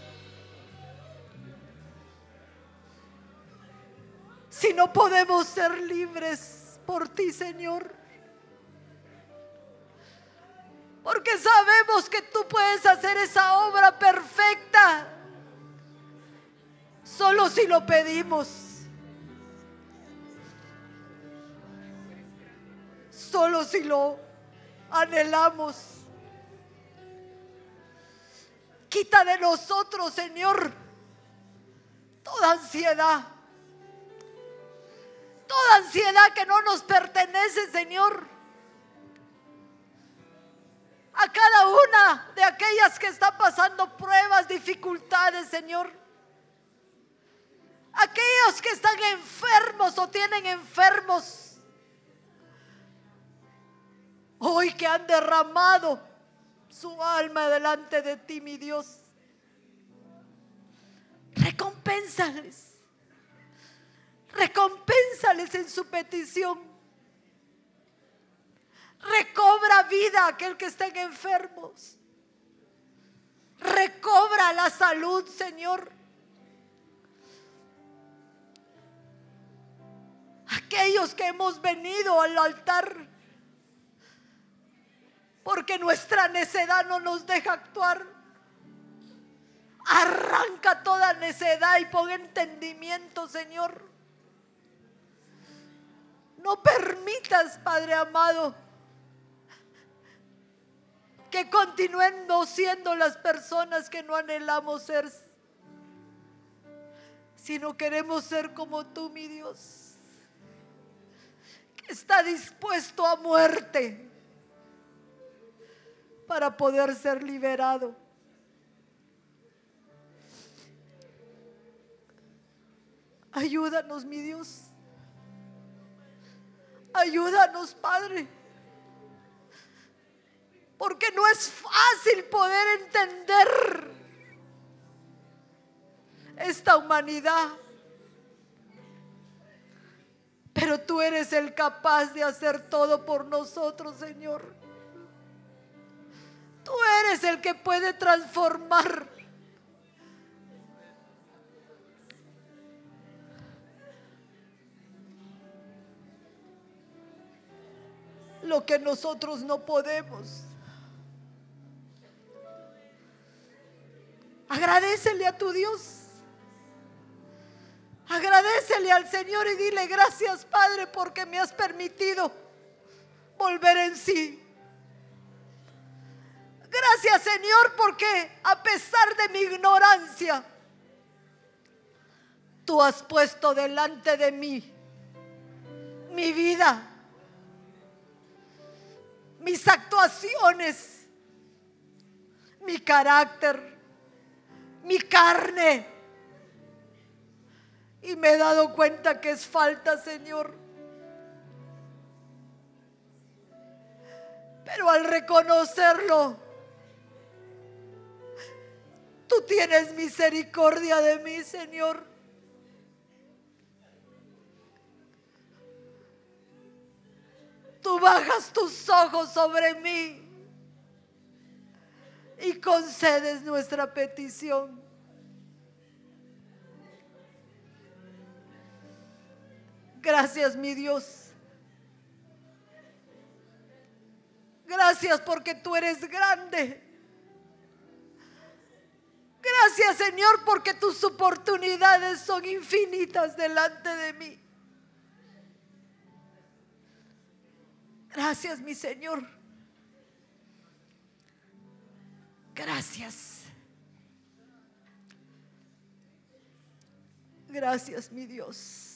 Si no podemos ser libres por ti, Señor. Porque sabemos que tú puedes hacer esa obra perfecta. Solo si lo pedimos. Solo si lo anhelamos. Quita de nosotros, Señor, toda ansiedad. Toda ansiedad que no nos pertenece, Señor. A cada una de aquellas que están pasando pruebas, dificultades, Señor. Aquellos que están enfermos o tienen enfermos. Hoy que han derramado su alma delante de ti, mi Dios. Recompénsales. Recompénsales en su petición. Recobra vida a aquel que estén enfermos. Recobra la salud, Señor. Aquellos que hemos venido al altar porque nuestra necedad no nos deja actuar. Arranca toda necedad y pon entendimiento, Señor. No permitas, Padre amado, que continuemos siendo las personas que no anhelamos ser, sino queremos ser como tú, mi Dios, que está dispuesto a muerte para poder ser liberado. Ayúdanos, mi Dios. Ayúdanos, Padre. Porque no es fácil poder entender esta humanidad. Pero tú eres el capaz de hacer todo por nosotros, Señor. Tú eres el que puede transformar. Lo que nosotros no podemos. Agradecele a tu Dios. Agradecele al Señor y dile gracias Padre porque me has permitido volver en sí. Gracias Señor porque a pesar de mi ignorancia, tú has puesto delante de mí mi vida, mis actuaciones, mi carácter, mi carne. Y me he dado cuenta que es falta, Señor. Pero al reconocerlo, tú tienes misericordia de mí, Señor. Tú bajas tus ojos sobre mí y concedes nuestra petición. Gracias, mi Dios. Gracias porque tú eres grande. Gracias, Señor, porque tus oportunidades son infinitas delante de mí. Gracias, mi Señor. Gracias. Gracias, mi Dios.